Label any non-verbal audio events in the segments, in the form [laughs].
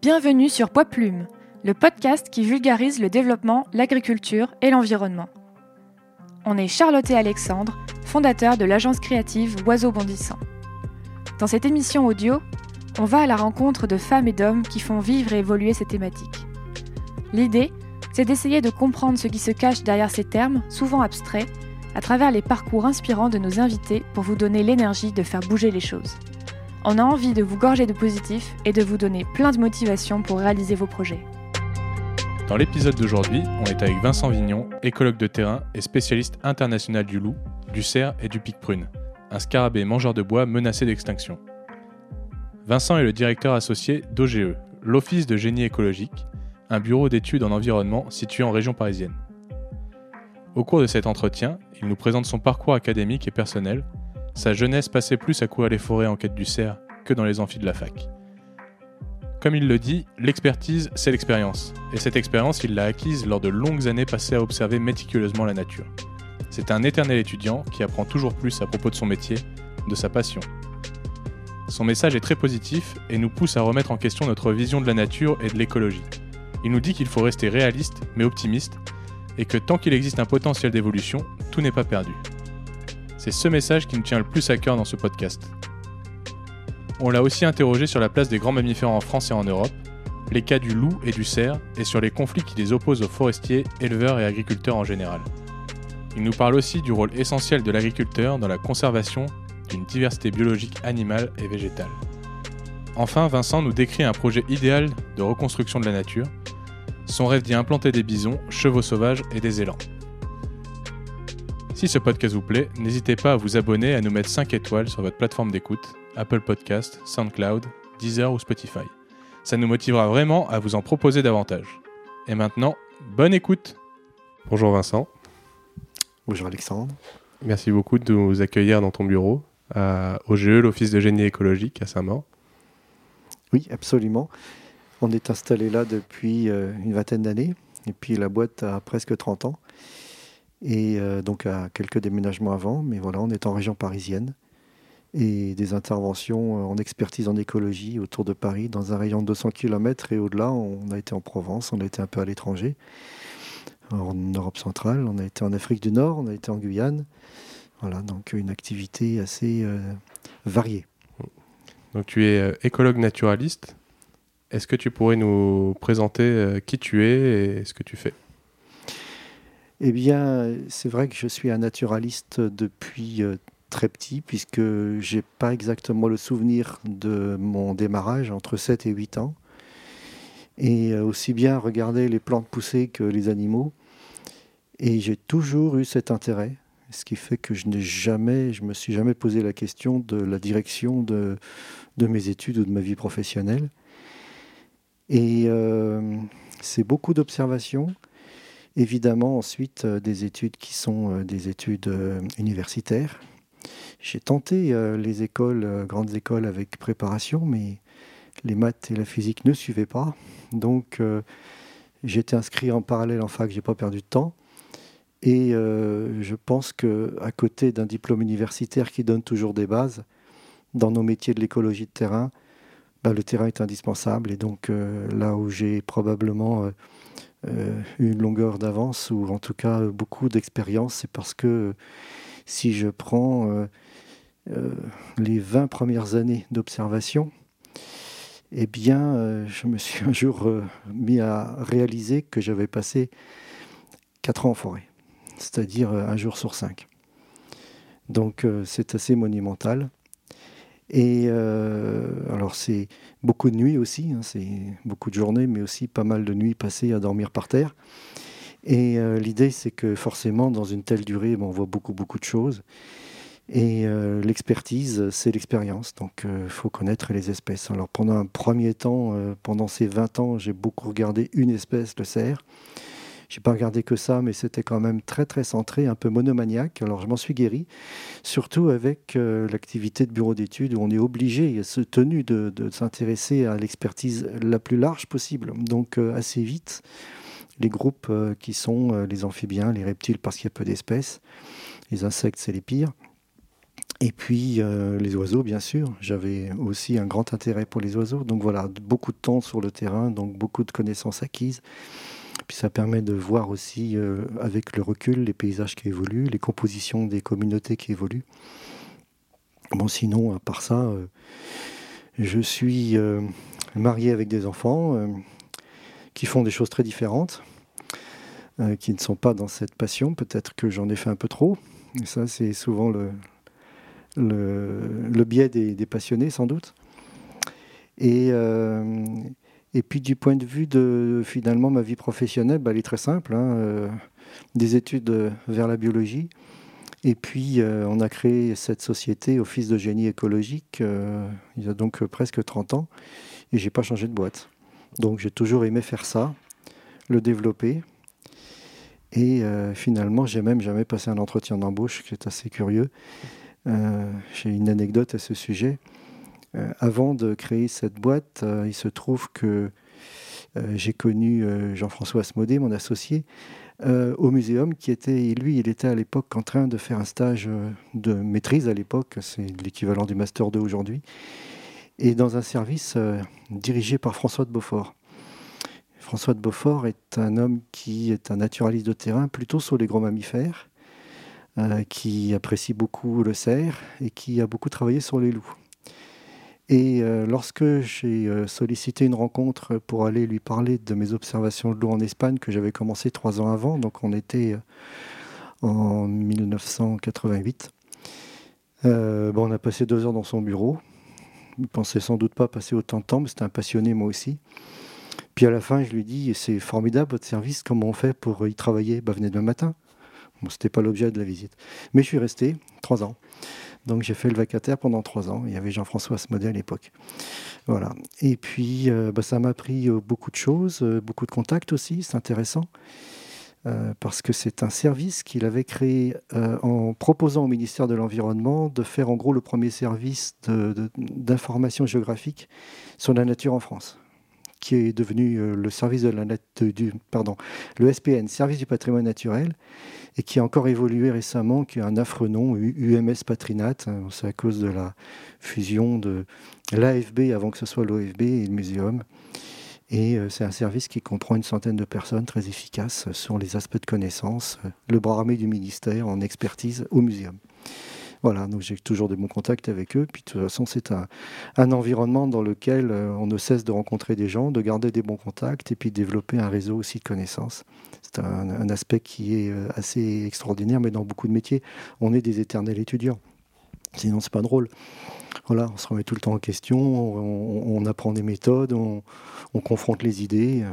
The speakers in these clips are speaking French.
Bienvenue sur Poids Plume, le podcast qui vulgarise le développement, l'agriculture et l'environnement. On est Charlotte et Alexandre, fondateurs de l'agence créative Oiseaux Bondissants. Dans cette émission audio, on va à la rencontre de femmes et d'hommes qui font vivre et évoluer ces thématiques. L'idée, c'est d'essayer de comprendre ce qui se cache derrière ces termes, souvent abstraits, à travers les parcours inspirants de nos invités pour vous donner l'énergie de faire bouger les choses. On a envie de vous gorger de positif et de vous donner plein de motivation pour réaliser vos projets. Dans l'épisode d'aujourd'hui, on est avec Vincent Vignon, écologue de terrain et spécialiste international du loup, du cerf et du pic-prune, un scarabée mangeur de bois menacé d'extinction. Vincent est le directeur associé d'OGE, l'Office de génie écologique, un bureau d'études en environnement situé en région parisienne. Au cours de cet entretien, il nous présente son parcours académique et personnel, sa jeunesse passait plus à courir les forêts en quête du cerf que dans les amphis de la fac. Comme il le dit, l'expertise, c'est l'expérience. Et cette expérience, il l'a acquise lors de longues années passées à observer méticuleusement la nature. C'est un éternel étudiant qui apprend toujours plus à propos de son métier, de sa passion. Son message est très positif et nous pousse à remettre en question notre vision de la nature et de l'écologie. Il nous dit qu'il faut rester réaliste mais optimiste et que tant qu'il existe un potentiel d'évolution, tout n'est pas perdu. C'est ce message qui nous tient le plus à cœur dans ce podcast. On l'a aussi interrogé sur la place des grands mammifères en France et en Europe, les cas du loup et du cerf, et sur les conflits qui les opposent aux forestiers, éleveurs et agriculteurs en général. Il nous parle aussi du rôle essentiel de l'agriculteur dans la conservation d'une diversité biologique animale et végétale. Enfin, Vincent nous décrit un projet idéal de reconstruction de la nature, son rêve d'y implanter des bisons, chevaux sauvages et des élans. Si ce podcast vous plaît, n'hésitez pas à vous abonner et à nous mettre 5 étoiles sur votre plateforme d'écoute, Apple Podcast, SoundCloud, Deezer ou Spotify. Ça nous motivera vraiment à vous en proposer davantage. Et maintenant, bonne écoute Bonjour Vincent. Bonjour Alexandre. Merci beaucoup de nous accueillir dans ton bureau, à OGE, l'Office de génie écologique à Saint-Maur. Oui, absolument. On est installé là depuis euh, une vingtaine d'années, et puis la boîte a presque 30 ans et euh, donc à quelques déménagements avant, mais voilà, on est en région parisienne et des interventions euh, en expertise en écologie autour de Paris dans un rayon de 200 km et au-delà, on a été en Provence, on a été un peu à l'étranger, en Europe centrale, on a été en Afrique du Nord, on a été en Guyane. Voilà, donc une activité assez euh, variée. Donc tu es écologue naturaliste. Est-ce que tu pourrais nous présenter qui tu es et ce que tu fais? Eh bien, c'est vrai que je suis un naturaliste depuis euh, très petit, puisque j'ai pas exactement le souvenir de mon démarrage entre 7 et 8 ans. Et euh, aussi bien regarder les plantes pousser que les animaux. Et j'ai toujours eu cet intérêt, ce qui fait que je n'ai jamais, je me suis jamais posé la question de la direction de, mes études ou de ma vie professionnelle. Et euh, c'est beaucoup d'observations Évidemment, ensuite, euh, des études qui sont euh, des études euh, universitaires. J'ai tenté les écoles, grandes écoles avec préparation, mais les maths et la physique ne suivaient pas. Donc, j'étais inscrit en parallèle en fac, j'ai pas perdu de temps. Et je pense que à côté d'un diplôme universitaire qui donne toujours des bases, dans nos métiers de l'écologie de terrain, bah, le terrain est indispensable. Et donc là où j'ai probablement une longueur d'avance ou en tout cas beaucoup d'expérience. C'est parce que si je prends euh, euh, les 20 premières années d'observation, eh bien, je me suis un jour mis à réaliser que j'avais passé 4 ans en forêt, c'est-à-dire un jour sur 5. Donc c'est assez monumental. Et euh, alors c'est beaucoup de nuits aussi, hein, c'est beaucoup de journées, mais aussi pas mal de nuits passées à dormir par terre. Et euh, l'idée c'est que forcément dans une telle durée, on voit beaucoup beaucoup de choses. Et euh, l'expertise, c'est l'expérience, donc il faut connaître les espèces. Alors pendant un premier temps, pendant ces 20 ans, j'ai beaucoup regardé une espèce, le cerf. J'ai pas regardé que ça, mais c'était quand même très très centré, un peu monomaniaque. Alors je m'en suis guéri, surtout avec euh, l'activité de bureau d'études où on est obligé, se tenu de, s'intéresser à l'expertise la plus large possible. Donc euh, assez vite, les groupes euh, qui sont les amphibiens, les reptiles parce qu'il y a peu d'espèces, les insectes c'est les pires. Et puis les oiseaux, bien sûr. J'avais aussi un grand intérêt pour les oiseaux. Donc voilà, beaucoup de temps sur le terrain, donc beaucoup de connaissances acquises. Puis ça permet de voir aussi, avec le recul, les paysages qui évoluent, les compositions des communautés qui évoluent. Bon, sinon, à part ça, je suis marié avec des enfants qui font des choses très différentes, euh, qui ne sont pas dans cette passion. Peut-être que j'en ai fait un peu trop. Ça, c'est souvent le, le, biais des, passionnés, sans doute. Et, euh, et puis, du point de vue de finalement ma vie professionnelle, bah, elle est très simple. Hein, euh, des études vers la biologie. Et puis, on a créé cette société Office de génie écologique il y a donc presque 30 ans. Et j'ai pas changé de boîte. Donc j'ai toujours aimé faire ça, le développer. Et euh, finalement, j'ai même jamais passé un entretien d'embauche, qui est assez curieux. Euh, j'ai une anecdote à ce sujet. Euh, avant de créer cette boîte, il se trouve que j'ai connu Jean-François Asmodé, mon associé, au muséum, qui était, lui, il était à l'époque en train de faire un stage de maîtrise à l'époque, c'est l'équivalent du Master 2 aujourd'hui et dans un service euh, dirigé par François de Beaufort. François de Beaufort est un homme qui est un naturaliste de terrain plutôt sur les gros mammifères, euh, qui apprécie beaucoup le cerf et qui a beaucoup travaillé sur les loups. Et euh, lorsque j'ai sollicité une rencontre pour aller lui parler de mes observations de loups en Espagne, que j'avais commencé trois ans avant, donc on était en 1988, bon, on a passé deux heures dans son bureau ne pensait sans doute pas passer autant de temps, mais c'était un passionné moi aussi. Puis à la fin, je lui dis C'est formidable votre service, comment on fait pour y travailler bah, Venez demain matin. Bon, ce n'était pas l'objet de la visite. Mais je suis resté trois ans. Donc j'ai fait le vacataire pendant trois ans. Il y avait Jean-François Asmodé à l'époque. Voilà. Et puis euh, bah, ça m'a appris euh, beaucoup de choses, euh, beaucoup de contacts aussi, c'est intéressant. Parce que c'est un service qu'il avait créé en proposant au ministère de l'Environnement de faire en gros le premier service d'information géographique sur la nature en France, qui est devenu le service de la du, pardon, le SPN, Service du patrimoine naturel, et qui a encore évolué récemment, qui a un affreux nom, UMS Patrinat, hein, c'est à cause de la fusion de l'AFB avant que ce soit l'OFB et le muséum. Et euh, c'est un service qui comprend une centaine de personnes très efficaces sur les aspects de connaissance, euh, le bras armé du ministère en expertise au muséum. Voilà, donc j'ai toujours des bons contacts avec eux. Puis de toute façon, c'est un, environnement dans lequel euh, on ne cesse de rencontrer des gens, de garder des bons contacts et puis de développer un réseau aussi de connaissances. C'est un, aspect qui est assez extraordinaire, mais dans beaucoup de métiers, on est des éternels étudiants. Sinon, c'est pas drôle. Voilà, on se remet tout le temps en question, on, apprend des méthodes, on, confronte les idées, euh,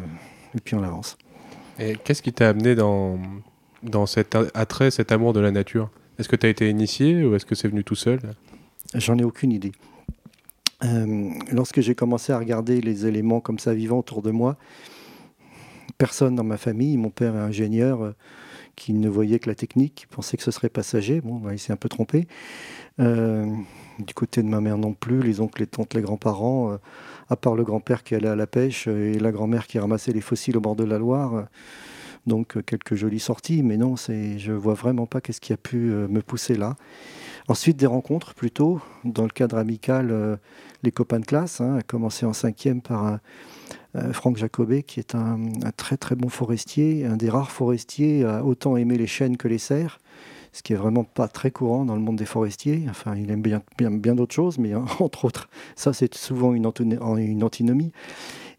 et puis on avance. Et qu'est-ce qui t'a amené dans, dans cet attrait, cet amour de la nature? Est-ce que tu as été initié ou est-ce que c'est venu tout seul? J'en ai aucune idée. Euh, lorsque j'ai commencé à regarder les éléments comme ça vivants autour de moi, personne dans ma famille, mon père est ingénieur, euh, qui ne voyait que la technique, qui pensait que ce serait passager. Bon, bah, il s'est un peu trompé. Euh, du côté de ma mère non plus, les oncles, les tantes, les grands-parents, à part le grand-père qui allait à la pêche et la grand-mère qui ramassait les fossiles au bord de la Loire. Donc quelques jolies sorties, mais non, c'est, je vois vraiment pas qu'est-ce qui a pu me pousser là. Ensuite, des rencontres plutôt, dans le cadre amical, les copains de classe, hein, à commencer en cinquième par Franck Jacobet, qui est un, très très bon forestier, un des rares forestiers à autant aimer les chênes que les cerfs ce qui est vraiment pas très courant dans le monde des forestiers. Enfin, il aime bien, bien, d'autres choses, mais [laughs] entre autres, ça c'est souvent une antinomie.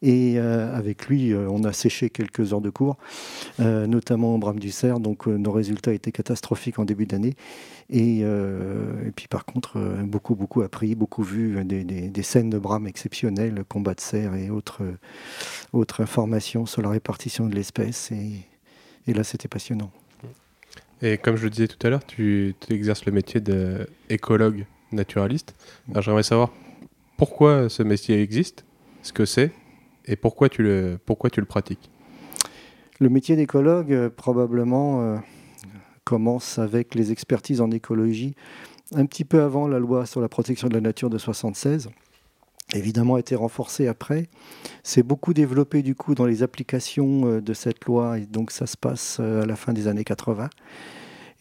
Et euh, avec lui, euh, on a séché quelques heures de cours, euh, notamment au Brame du Cerf. Donc nos résultats étaient catastrophiques en début d'année. Et, puis par contre, beaucoup, beaucoup appris, beaucoup vu des, scènes de Brame exceptionnelles, combat de cerf et autres, informations sur la répartition de l'espèce. et là, c'était passionnant. Et comme je le disais tout à l'heure, tu, exerces le métier d'écologue naturaliste. Alors j'aimerais savoir pourquoi ce métier existe, ce que c'est, et pourquoi tu le, pourquoi tu le pratiques? Le métier d'écologue, euh, probablement, euh, commence avec les expertises en écologie un petit peu avant la loi sur la protection de la nature de 1976 évidemment a été renforcé après. C'est beaucoup développé du coup dans les applications euh, de cette loi et donc ça se passe à la fin des années 80.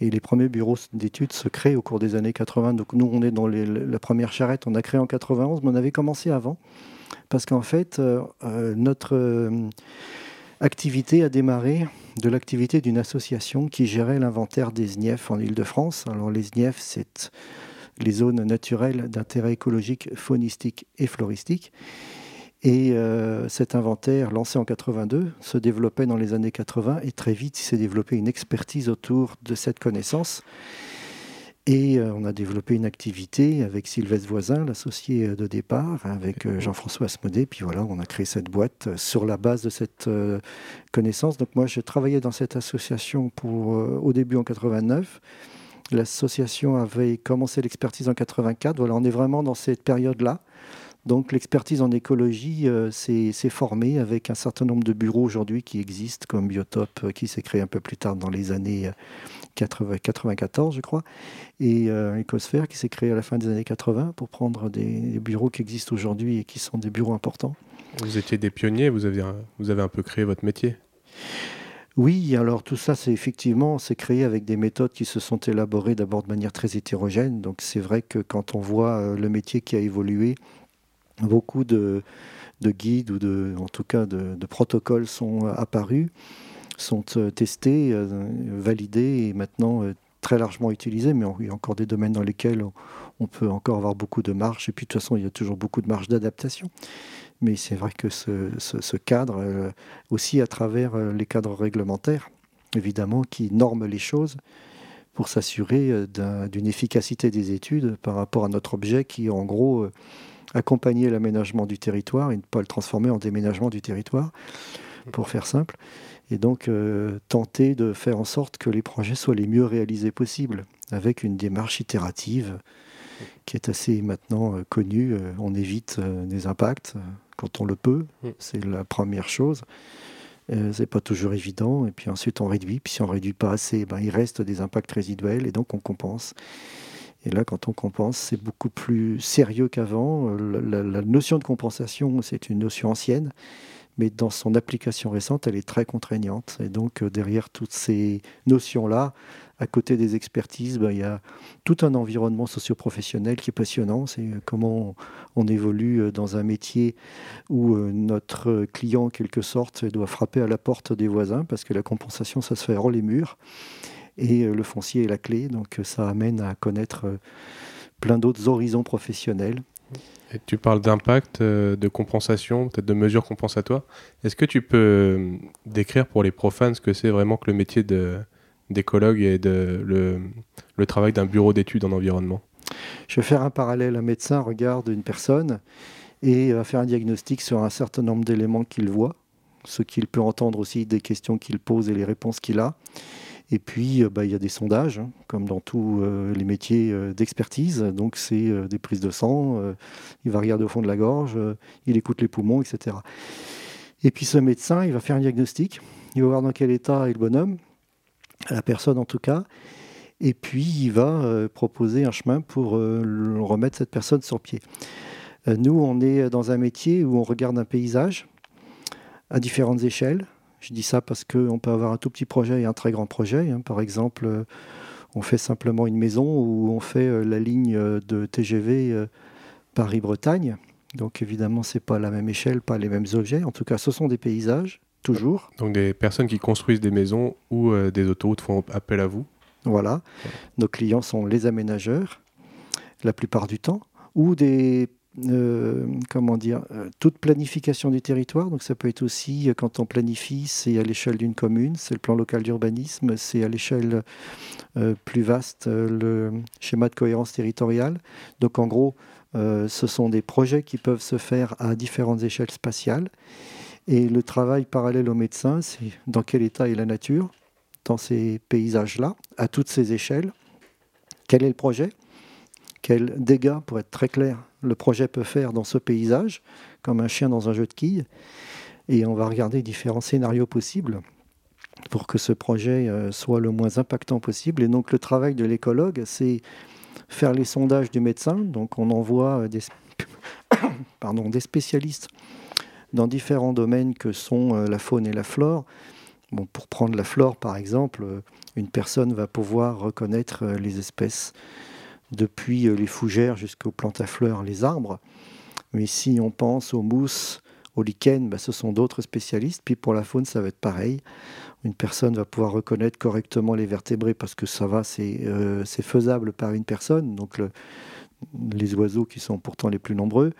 Et les premiers bureaux d'études se créent au cours des années 80. Donc nous, on est dans la première charrette, on a créé en 91, mais on avait commencé avant. Parce qu'en fait, euh, euh, notre euh, activité a démarré de l'activité d'une association qui gérait l'inventaire des SNIEF en Ile-de-France. Alors les SNIEF, c'est les zones naturelles d'intérêt écologique, faunistique et floristique. Et cet inventaire, lancé en 82, se développait dans les années 80 et très vite, s'est développé une expertise autour de cette connaissance. Et euh, on a développé une activité avec Sylvestre Voisin, l'associé de départ, avec euh, Jean-François Asmodé. Puis voilà, on a créé cette boîte sur la base de cette connaissance. Donc moi, j'ai travaillé dans cette association pour, au début en 89. L'association avait commencé l'expertise en 84. Voilà, on est vraiment dans cette période-là. Donc l'expertise en écologie euh, s'est formée avec un certain nombre de bureaux aujourd'hui qui existent, comme Biotope, euh, qui s'est créé un peu plus tard dans les années 80, euh, 94, je crois, et Ecosphère, qui s'est créé à la fin des années 80 pour prendre des, bureaux qui existent aujourd'hui et qui sont des bureaux importants. Vous étiez des pionniers, vous avez un, vous avez un peu créé votre métier oui, alors tout ça, c'est effectivement, c'est créé avec des méthodes qui se sont élaborées d'abord de manière très hétérogène. Donc c'est vrai que quand on voit le métier qui a évolué, beaucoup de, guides ou de, en tout cas de, protocoles sont apparus, sont euh, testés, euh, validés et maintenant euh, très largement utilisés. Mais il y a encore des domaines dans lesquels on peut encore avoir beaucoup de marge. Et puis de toute façon, il y a toujours beaucoup de marge d'adaptation. Mais c'est vrai que ce, cadre, aussi à travers les cadres réglementaires, évidemment, qui norment les choses pour s'assurer d'une efficacité des études par rapport à notre objet qui, en gros, accompagner l'aménagement du territoire et ne pas le transformer en déménagement du territoire, pour faire simple. Et donc euh, tenter de faire en sorte que les projets soient les mieux réalisés possibles, avec une démarche itérative qui est assez maintenant euh, connue. Euh, on évite des impacts quand on le peut, c'est la première chose. c'est pas toujours évident. Et puis ensuite, on réduit. Puis si on réduit pas assez, ben, il reste des impacts résiduels et donc on compense. Et là, quand on compense, c'est beaucoup plus sérieux qu'avant. Euh, la, notion de compensation, c'est une notion ancienne, mais dans son application récente, elle est très contraignante. Et donc, euh, derrière toutes ces notions-là, à côté des expertises, ben, il y a tout un environnement socio-professionnel qui est passionnant. C'est euh, comment on évolue dans un métier où notre client, en quelque sorte, doit frapper à la porte des voisins, parce que la compensation, ça se fait hors les murs et euh, le foncier est la clé. Donc euh, ça amène à connaître euh, plein d'autres horizons professionnels. Et tu parles d'impact, de compensation, peut-être de mesures compensatoires. Est-ce que tu peux décrire pour les profanes ce que c'est vraiment que le métier d'écologue et de, le, le travail d'un bureau d'études en environnement? Je vais faire un parallèle. Un médecin regarde une personne et va faire un diagnostic sur un certain nombre d'éléments qu'il voit, ce qu'il peut entendre aussi des questions qu'il pose et les réponses qu'il a. Et puis, euh, bah, il y a des sondages, hein, comme dans tous euh, les métiers euh, d'expertise. Donc, c'est des prises de sang, il va regarder au fond de la gorge, il écoute les poumons, etc. Et puis, ce médecin, il va faire un diagnostic, il va voir dans quel état est le bonhomme, la personne en tout cas, et puis il va proposer un chemin pour remettre cette personne sur pied. nous, on est dans un métier où on regarde un paysage à différentes échelles, je dis ça parce qu'on peut avoir un tout petit projet et un très grand projet. Hein. Par exemple, euh, on fait simplement une maison ou on fait euh, la ligne euh, de TGV Paris-Bretagne. Donc évidemment, ce n'est pas la même échelle, pas les mêmes objets. En tout cas, ce sont des paysages, toujours. Donc des personnes qui construisent des maisons ou des autoroutes font appel à vous Voilà. Nos clients sont les aménageurs, la plupart du temps, ou des euh, comment dire, euh, toute planification du territoire. Donc ça peut être aussi, euh, quand on planifie, c'est à l'échelle d'une commune, c'est le plan local d'urbanisme, c'est à l'échelle plus vaste, le schéma de cohérence territoriale. Donc en gros, ce sont des projets qui peuvent se faire à différentes échelles spatiales. Et le travail parallèle aux médecins, c'est dans quel état est la nature dans ces paysages-là, à toutes ces échelles. Quel est le projet? Quels dégâts, pour être très clair, le projet peut faire dans ce paysage, comme un chien dans un jeu de quilles. Et on va regarder différents scénarios possibles pour que ce projet euh, soit le moins impactant possible. Et donc le travail de l'écologue, c'est faire les sondages du médecin. Donc on envoie euh, des, [coughs] Pardon, des spécialistes dans différents domaines que sont euh, la faune et la flore. Bon, pour prendre la flore, par exemple, une personne va pouvoir reconnaître les espèces depuis les fougères jusqu'aux plantes à fleurs, les arbres. Mais si on pense aux mousses, aux lichens, bah, ce sont d'autres spécialistes. Puis pour la faune, ça va être pareil. Une personne va pouvoir reconnaître correctement les vertébrés parce que ça va, c'est faisable par une personne. Donc les oiseaux qui sont pourtant les plus nombreux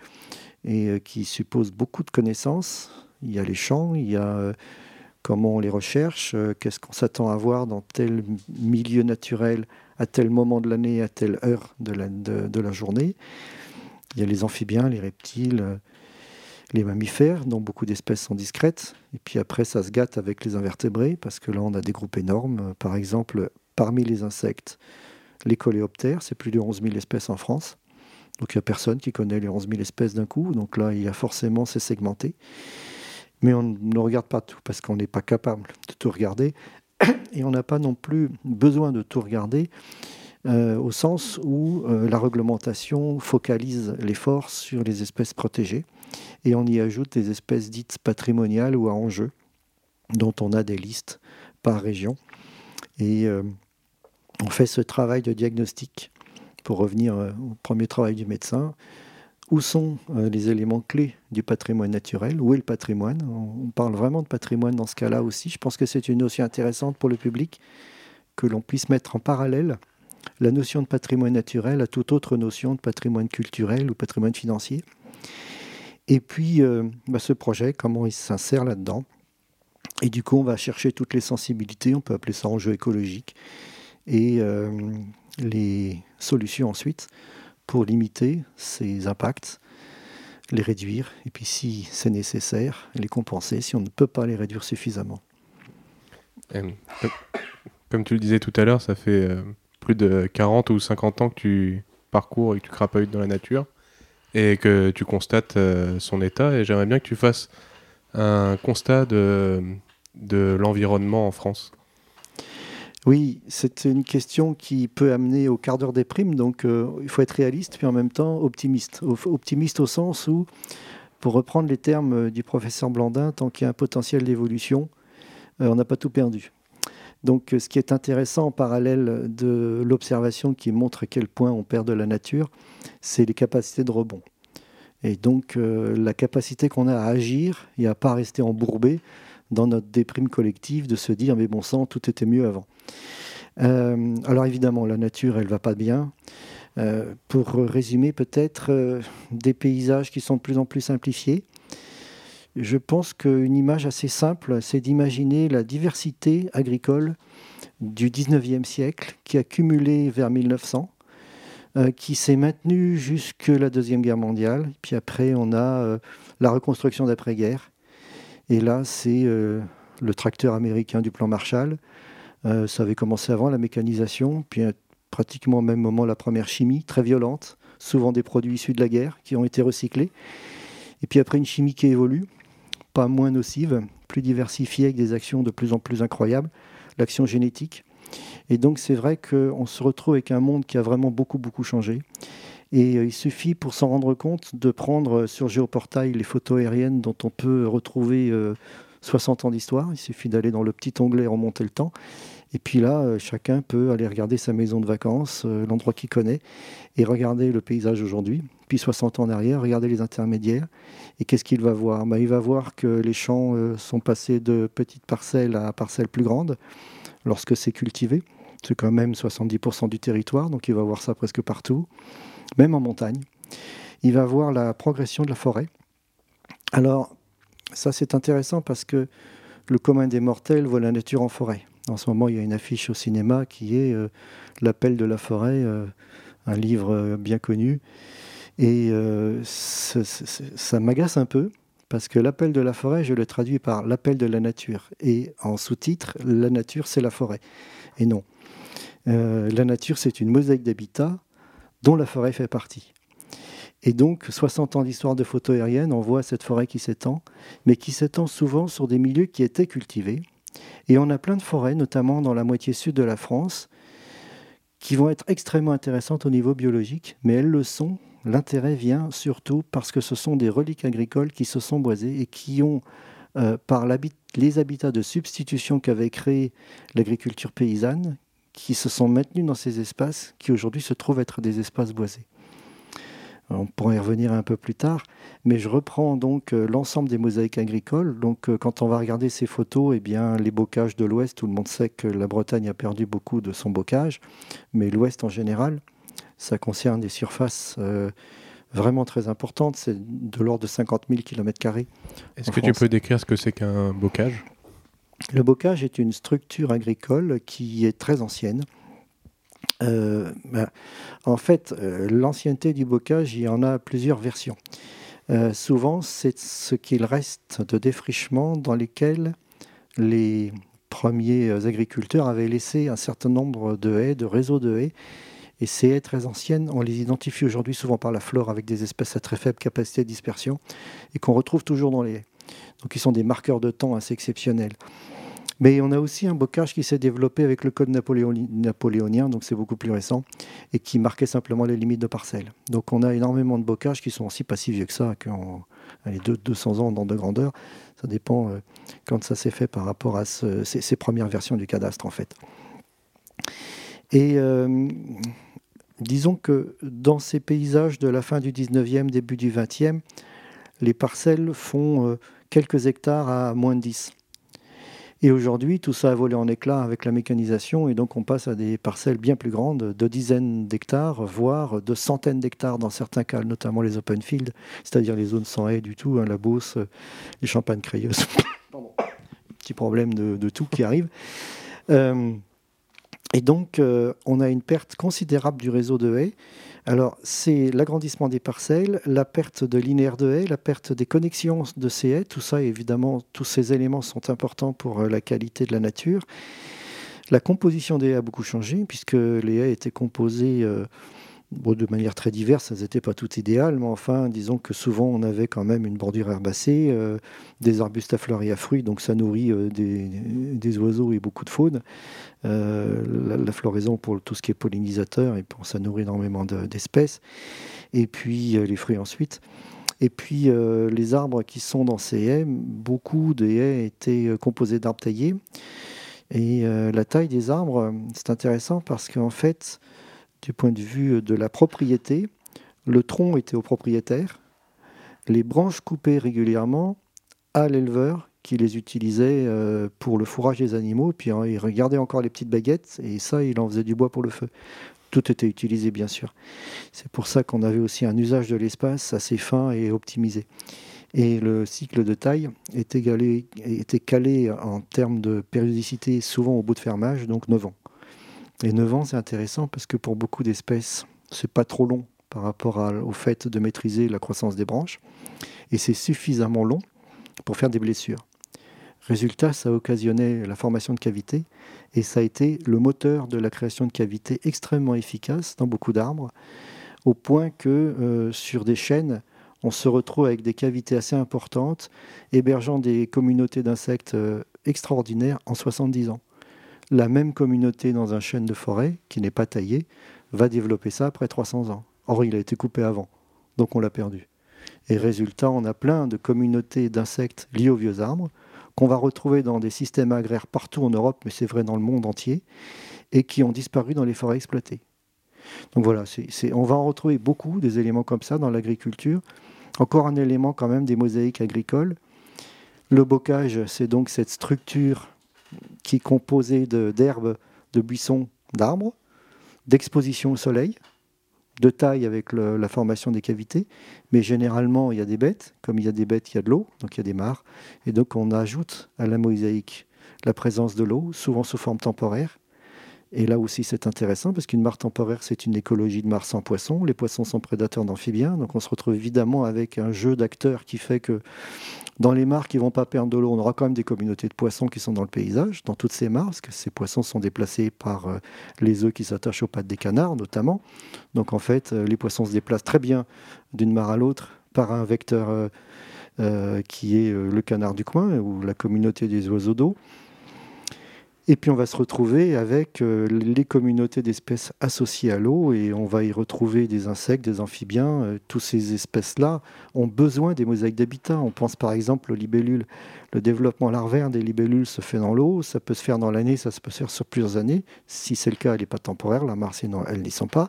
et qui supposent beaucoup de connaissances. Il y a les champs, il y a comment on les recherche, euh, qu'est-ce qu'on s'attend à voir dans tel milieu naturel à tel moment de l'année, à telle heure de la, journée. Il y a les amphibiens, les reptiles, euh, les mammifères, dont beaucoup d'espèces sont discrètes. Et puis après, ça se gâte avec les invertébrés, parce que là, on a des groupes énormes. Par exemple, parmi les insectes, les coléoptères, c'est plus de 11 000 espèces en France. Donc il n'y a personne qui connaît les 11 000 espèces d'un coup. Donc là, il y a forcément, c'est segmenté. Mais on ne regarde pas tout parce qu'on n'est pas capable de tout regarder. Et on n'a pas non plus besoin de tout regarder euh, au sens où euh, la réglementation focalise l'effort sur les espèces protégées et on y ajoute des espèces dites patrimoniales ou à enjeu, dont on a des listes par région. Et euh, on fait ce travail de diagnostic pour revenir au premier travail du médecin où sont euh, les éléments clés du patrimoine naturel, où est le patrimoine? On parle vraiment de patrimoine dans ce cas-là aussi. Je pense que c'est une notion intéressante pour le public que l'on puisse mettre en parallèle la notion de patrimoine naturel à toute autre notion de patrimoine culturel ou patrimoine financier. Et puis, euh, bah, ce projet, comment il s'insère là-dedans? Et du coup, on va chercher toutes les sensibilités, on peut appeler ça enjeu écologique, et euh, les solutions ensuite pour limiter ces impacts, les réduire, et puis si c'est nécessaire, les compenser si on ne peut pas les réduire suffisamment. comme tu le disais tout à l'heure, ça fait euh, plus de 40 ou 50 ans que tu parcours et que tu crapahutes dans la nature et que tu constates euh, son état. Et j'aimerais bien que tu fasses un constat de, de l'environnement en France. Oui, c'est une question qui peut amener au quart d'heure des primes, donc euh, il faut être réaliste, puis en même temps optimiste. Optimiste au sens où, pour reprendre les termes euh, du professeur Blandin, tant qu'il y a un potentiel d'évolution, euh, on n'a pas tout perdu. Donc ce qui est intéressant en parallèle de l'observation qui montre à quel point on perd de la nature, c'est les capacités de rebond. Et donc la capacité qu'on a à agir et à pas rester embourbé dans notre déprime collective de se dire mais bon sang, tout était mieux avant. Euh, alors évidemment, la nature, elle va pas bien. Euh, pour résumer peut-être euh, des paysages qui sont de plus en plus simplifiés, je pense qu'une image assez simple, c'est d'imaginer la diversité agricole du 19e siècle qui a cumulé vers 1900, qui s'est maintenue jusque la Deuxième Guerre mondiale. Puis après, on a la reconstruction d'après-guerre. Et là, c'est le tracteur américain du plan Marshall, euh, ça avait commencé avant la mécanisation, puis euh, pratiquement au même moment la première chimie, très violente, souvent des produits issus de la guerre qui ont été recyclés. Et puis après une chimie qui évolue, pas moins nocive, plus diversifiée avec des actions de plus en plus incroyables, l'action génétique. Et donc c'est vrai qu'on se retrouve avec un monde qui a vraiment beaucoup beaucoup changé. Et euh, il suffit pour s'en rendre compte de prendre sur Géoportail les photos aériennes dont on peut retrouver 60 ans d'histoire. Il suffit d'aller dans le petit onglet remonter le temps. Et puis là, euh, chacun peut aller regarder sa maison de vacances, euh, l'endroit qu'il connaît, et regarder le paysage aujourd'hui. Puis 60 ans en arrière, regarder les intermédiaires. Et qu'est-ce qu'il va voir? Bah, Il va voir que les champs euh, sont passés de petites parcelles à parcelles plus grandes lorsque c'est cultivé. C'est quand même 70% du territoire, donc il va voir ça presque partout, même en montagne. Il va voir la progression de la forêt. Alors, ça, c'est intéressant parce que le commun des mortels voit la nature en forêt. En ce moment, il y a une affiche au cinéma qui est euh, L'appel de la forêt, euh, un livre euh, bien connu. Et ça, m'agace un peu parce que l'appel de la forêt, je le traduis par l'appel de la nature. Et en sous-titre, la nature, c'est la forêt. Et non. la nature, c'est une mosaïque d'habitats dont la forêt fait partie. Et donc, 60 ans d'histoire de photo aérienne, on voit cette forêt qui s'étend, mais qui s'étend souvent sur des milieux qui étaient cultivés. Et on a plein de forêts, notamment dans la moitié sud de la France, qui vont être extrêmement intéressantes au niveau biologique, mais elles le sont. L'intérêt vient surtout parce que ce sont des reliques agricoles qui se sont boisées et qui ont, euh, par les habitats de substitution qu'avait créé l'agriculture paysanne, qui se sont maintenus dans ces espaces qui aujourd'hui se trouvent être des espaces boisés. On pourra y revenir un peu plus tard, mais je reprends donc euh, l'ensemble des mosaïques agricoles. Donc, euh, quand on va regarder ces photos, eh bien, les bocages de l'Ouest, tout le monde sait que la Bretagne a perdu beaucoup de son bocage, mais l'Ouest en général, ça concerne des surfaces euh, vraiment très importantes, c'est de l'ordre de 50 000 km. Est-ce que tu peux décrire ce que c'est qu'un bocage? Le bocage est une structure agricole qui est très ancienne euh, ben, en fait, euh, l'ancienneté du bocage, il y en a plusieurs versions. Euh, souvent, c'est ce qu'il reste de défrichement dans lesquels les premiers agriculteurs avaient laissé un certain nombre de haies, de réseaux de haies. Et ces haies très anciennes, on les identifie aujourd'hui souvent par la flore avec des espèces à très faible capacité de dispersion et qu'on retrouve toujours dans les haies. Donc, ils sont des marqueurs de temps assez exceptionnels. Mais on a aussi un bocage qui s'est développé avec le code napoléonien, donc c'est beaucoup plus récent, et qui marquait simplement les limites de parcelles. Donc on a énormément de bocages qui sont aussi pas si vieux que ça, qui ont 200 ans dans de grandeur. Ça dépend euh, quand ça s'est fait par rapport à ces, premières versions du cadastre en fait. Et euh, disons que dans ces paysages de la fin du 19e, début du 20e, les parcelles font euh, quelques hectares à moins de 10. Et aujourd'hui, tout ça a volé en éclats avec la mécanisation, et donc on passe à des parcelles bien plus grandes, de dizaines d'hectares, voire de centaines d'hectares dans certains cas, notamment les open fields, c'est-à-dire les zones sans haies du tout, hein, la Beauce, les champagnes crayeuses. Petit problème de, tout qui arrive. Euh, et donc, euh, on a une perte considérable du réseau de haies. Alors, c'est l'agrandissement des parcelles, la perte de linéaire de haies, la perte des connexions de ces haies. Tout ça, évidemment, tous ces éléments sont importants pour euh, la qualité de la nature. La composition des haies a beaucoup changé, puisque les haies étaient composées euh, de manière très diverse, elles n'étaient pas toutes idéales, mais enfin, disons que souvent on avait quand même une bordure herbacée, euh, des arbustes à fleurs et à fruits, donc ça nourrit euh, des, oiseaux et beaucoup de faune. Euh, la, floraison pour tout ce qui est pollinisateur, et pour, ça nourrit énormément d'espèces. Et puis les fruits ensuite. Et puis les arbres qui sont dans ces haies, beaucoup des haies étaient composées d'arbres taillés. Et la taille des arbres, c'est intéressant parce qu'en fait, du point de vue de la propriété, le tronc était au propriétaire, les branches coupées régulièrement à l'éleveur qui les utilisait euh, pour le fourrage des animaux, puis hein, il regardait encore les petites baguettes, et ça, il en faisait du bois pour le feu. Tout était utilisé, bien sûr. C'est pour ça qu'on avait aussi un usage de l'espace assez fin et optimisé. Et le cycle de taille était, était calé en termes de périodicité souvent au bout de fermage, donc 9 ans. Et 9 ans, c'est intéressant parce que pour beaucoup d'espèces, c'est pas trop long par rapport au fait de maîtriser la croissance des branches. Et c'est suffisamment long pour faire des blessures. Résultat, ça a occasionné la formation de cavités et ça a été le moteur de la création de cavités extrêmement efficace dans beaucoup d'arbres, au point que euh, sur des chênes, on se retrouve avec des cavités assez importantes, hébergeant des communautés d'insectes euh, extraordinaires en 70 ans la même communauté dans un chêne de forêt qui n'est pas taillé va développer ça après 300 ans. Or, il a été coupé avant, donc on l'a perdu. Et résultat, on a plein de communautés d'insectes liés aux vieux arbres qu'on va retrouver dans des systèmes agraires partout en Europe, mais c'est vrai dans le monde entier, et qui ont disparu dans les forêts exploitées. Donc voilà, on va en retrouver beaucoup des éléments comme ça dans l'agriculture. Encore un élément quand même des mosaïques agricoles. Le bocage, c'est donc cette structure qui est composé d'herbes, de, buissons, d'arbres, d'exposition au soleil, de taille avec la formation des cavités, mais généralement il y a des bêtes, comme il y a des bêtes, il y a de l'eau, donc il y a des mares, et donc on ajoute à la mosaïque la présence de l'eau, souvent sous forme temporaire, et là aussi, c'est intéressant parce qu'une mare temporaire, c'est une écologie de mare sans poissons. Les poissons sont prédateurs d'amphibiens. Donc, on se retrouve évidemment avec un jeu d'acteurs qui fait que dans les mares qui ne vont pas perdre de l'eau, on aura quand même des communautés de poissons qui sont dans le paysage, dans toutes ces mares, parce que ces poissons sont déplacés par euh, les œufs qui s'attachent aux pattes des canards, notamment. Donc, en fait, euh, les poissons se déplacent très bien d'une mare à l'autre par un vecteur euh, qui est le canard du coin ou la communauté des oiseaux d'eau. Et puis on va se retrouver avec euh, les communautés d'espèces associées à l'eau et on va y retrouver des insectes, des amphibiens. Euh, toutes ces espèces-là ont besoin des mosaïques d'habitat. On pense par exemple aux libellules. Le développement larvaire des libellules se fait dans l'eau. Ça peut se faire dans l'année, ça peut se faire sur plusieurs années. Si c'est le cas, elle n'est pas temporaire, la Mars, sinon elles n'y sont pas.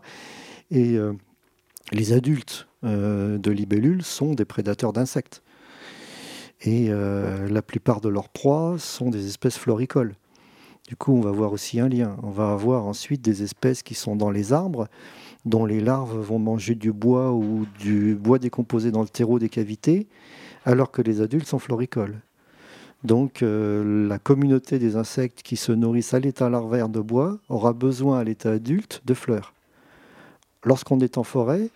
Et euh, les adultes de libellules sont des prédateurs d'insectes. Et la plupart de leurs proies sont des espèces floricoles. Du coup, on va voir aussi un lien. On va avoir ensuite des espèces qui sont dans les arbres, dont les larves vont manger du bois ou du bois décomposé dans le terreau des cavités, alors que les adultes sont floricoles. Donc euh, la communauté des insectes qui se nourrissent à l'état larvaire de bois aura besoin à l'état adulte de fleurs. Lorsqu'on est en forêt,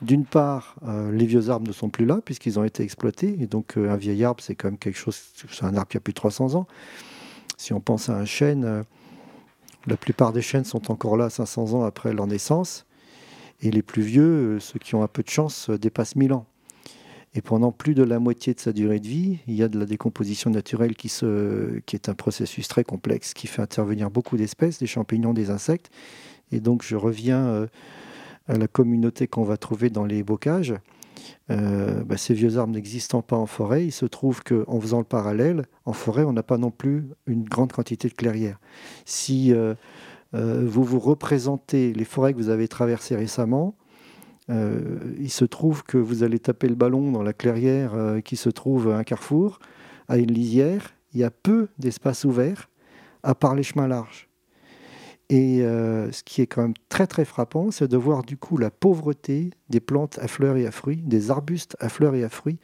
d'une part, euh, les vieux arbres ne sont plus là puisqu'ils ont été exploités, et donc euh, un vieil arbre c'est quand même quelque chose, c'est un arbre qui a plus de 300 ans. Si on pense à un chêne, euh, la plupart des chênes sont encore là 500 ans après leur naissance. Et les plus vieux, euh, ceux qui ont un peu de chance, euh, dépassent 1000 ans. Et pendant plus de la moitié de sa durée de vie, il y a de la décomposition naturelle qui, qui est un processus très complexe, qui fait intervenir beaucoup d'espèces, des champignons, des insectes. Et donc je reviens à la communauté qu'on va trouver dans les bocages. Euh, bah, ces vieux arbres n'existant pas en forêt, il se trouve qu'en faisant le parallèle, en forêt, on n'a pas non plus une grande quantité de clairières. Si euh, euh, vous vous représentez les forêts que vous avez traversées récemment, il se trouve que vous allez taper le ballon dans la clairière qui se trouve à un carrefour, à une lisière. Il y a peu d'espace ouvert, à part les chemins larges. Et euh, ce qui est quand même très très frappant, c'est de voir du coup la pauvreté des plantes à fleurs et à fruits, des arbustes à fleurs et à fruits,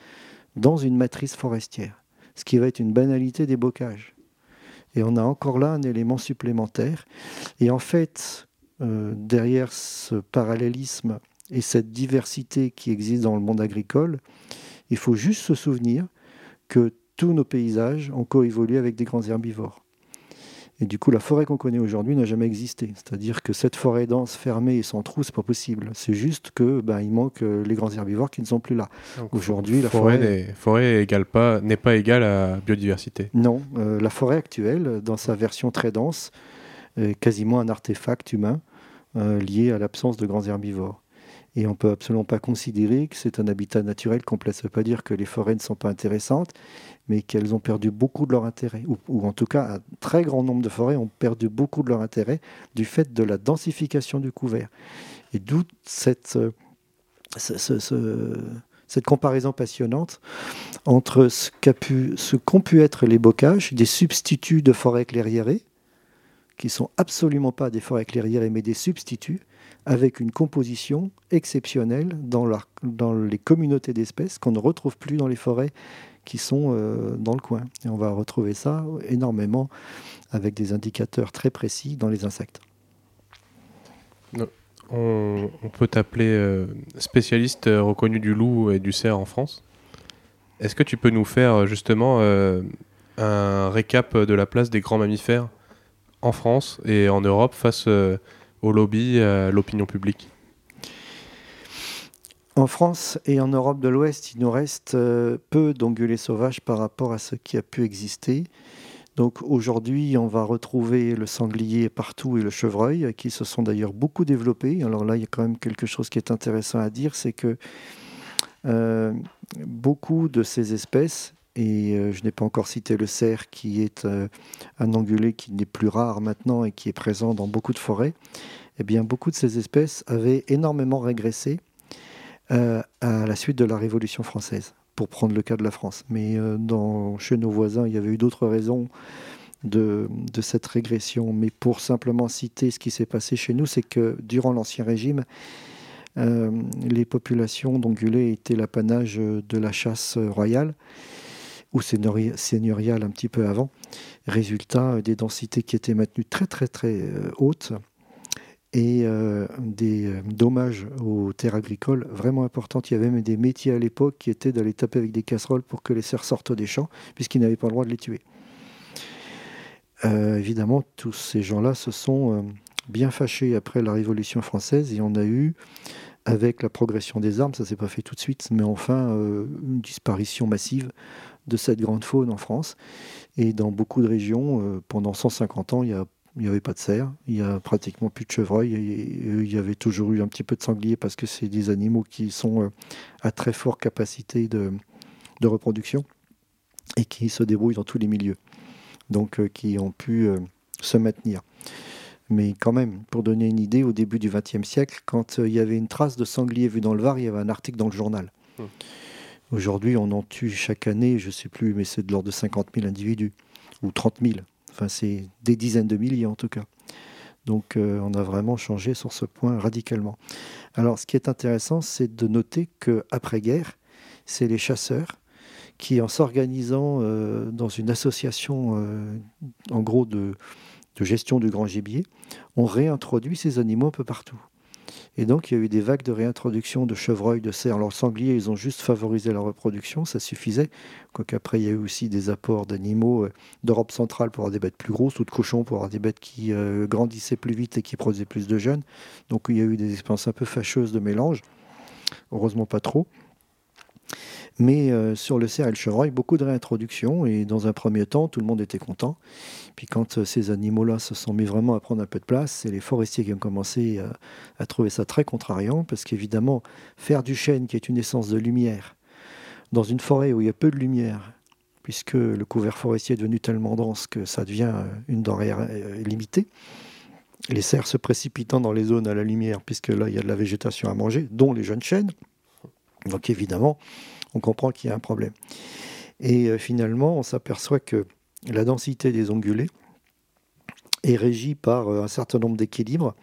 dans une matrice forestière. Ce qui va être une banalité des bocages. Et on a encore là un élément supplémentaire. Et en fait, euh, derrière ce parallélisme et cette diversité qui existe dans le monde agricole, il faut juste se souvenir que tous nos paysages ont coévolué avec des grands herbivores. Et du coup, la forêt qu'on connaît aujourd'hui n'a jamais existé. C'est-à-dire que cette forêt dense, fermée et sans trous, c'est pas possible. C'est juste que ben, il manque euh, les grands herbivores qui ne sont plus là. Aujourd'hui, la forêt, forêt, pas n'est pas égale à biodiversité. Non, euh, la forêt actuelle, dans sa version très dense, est quasiment un artefact humain euh, lié à l'absence de grands herbivores. Et on ne peut absolument pas considérer que c'est un habitat naturel complet. Ça ne veut pas dire que les forêts ne sont pas intéressantes, mais qu'elles ont perdu beaucoup de leur intérêt. Ou, en tout cas, un très grand nombre de forêts ont perdu beaucoup de leur intérêt du fait de la densification du couvert. Et d'où cette, euh, comparaison passionnante entre ce qu'ont pu, pu être les bocages, des substituts de forêts clairiérées, qui sont absolument pas des forêts clairiérées, mais des substituts, avec une composition exceptionnelle dans, les communautés d'espèces qu'on ne retrouve plus dans les forêts qui sont euh, dans le coin. Et on va retrouver ça énormément avec des indicateurs très précis dans les insectes. On, peut t'appeler euh, spécialiste euh, reconnu du loup et du cerf en France. Est-ce que tu peux nous faire justement un récap de la place des grands mammifères en France et en Europe face au lobby, à l'opinion publique en France et en Europe de l'Ouest, il nous reste euh, peu d'ongulés sauvages par rapport à ce qui a pu exister. Donc aujourd'hui, on va retrouver le sanglier partout et le chevreuil, qui se sont d'ailleurs beaucoup développés. Alors là, il y a quand même quelque chose qui est intéressant à dire, c'est que euh, beaucoup de ces espèces, et euh, je n'ai pas encore cité le cerf, qui est un ongulé qui n'est plus rare maintenant et qui est présent dans beaucoup de forêts, eh bien beaucoup de ces espèces avaient énormément régressé euh, à la suite de la Révolution française, pour prendre le cas de la France. Mais euh, chez nos voisins, il y avait eu d'autres raisons de, cette régression. Mais pour simplement citer ce qui s'est passé chez nous, c'est que durant l'Ancien Régime, euh, les populations d'ongulés étaient l'apanage de la chasse royale ou seigneuriale un petit peu avant. Résultat, des densités qui étaient maintenues très très très hautes et euh, des euh, dommages aux terres agricoles vraiment importants. Il y avait même des métiers à l'époque qui étaient d'aller taper avec des casseroles pour que les cerfs sortent des champs, puisqu'ils n'avaient pas le droit de les tuer. Euh, évidemment, tous ces gens-là se sont bien fâchés après la Révolution française et on a eu avec la progression des armes, ça s'est pas fait tout de suite, mais enfin une disparition massive de cette grande faune en France. Et dans beaucoup de régions, pendant 150 ans, il n'y avait pas de cerf, il n'y a pratiquement plus de chevreuil, il y avait toujours eu un petit peu de sanglier parce que c'est des animaux qui sont euh, à très forte capacité de, reproduction et qui se débrouillent dans tous les milieux, donc euh, qui ont pu euh, se maintenir. Mais quand même, pour donner une idée, au début du XXe siècle, quand il y avait une trace de sanglier vue dans le Var, il y avait un article dans le journal. Hum. Aujourd'hui, on en tue chaque année, je ne sais plus, mais c'est de l'ordre de 50 000 individus, ou 30 000. Enfin, c'est des dizaines de milliers en tout cas. Donc euh, on a vraiment changé sur ce point radicalement. Alors ce qui est intéressant, c'est de noter qu'après-guerre, c'est les chasseurs qui, en s'organisant euh, dans une association, euh, en gros, de, gestion du grand gibier, ont réintroduit ces animaux un peu partout. Et donc, il y a eu des vagues de réintroduction de chevreuils, de cerfs. Alors, sangliers, ils ont juste favorisé la reproduction, ça suffisait. Quoique après, il y a eu aussi des apports d'animaux euh, d'Europe centrale pour avoir des bêtes plus grosses ou de cochons pour avoir des bêtes qui euh, grandissaient plus vite et qui produisaient plus de jeunes. Donc, il y a eu des expériences un peu fâcheuses de mélange. Heureusement, pas trop. Mais euh, sur le cerf et le chevreuil, beaucoup de réintroduction. Et dans un premier temps, tout le monde était content. Puis quand euh, ces animaux-là se sont mis vraiment à prendre un peu de place, c'est les forestiers qui ont commencé euh, à trouver ça très contrariant. Parce qu'évidemment, faire du chêne, qui est une essence de lumière, dans une forêt où il y a peu de lumière, puisque le couvert forestier est devenu tellement dense que ça devient une denrée limitée, les cerfs se précipitant dans les zones à la lumière, puisque là, il y a de la végétation à manger, dont les jeunes chênes. Donc évidemment, on comprend qu'il y a un problème. Et euh, finalement, on s'aperçoit que la densité des ongulés est régie par euh, un certain nombre d'équilibres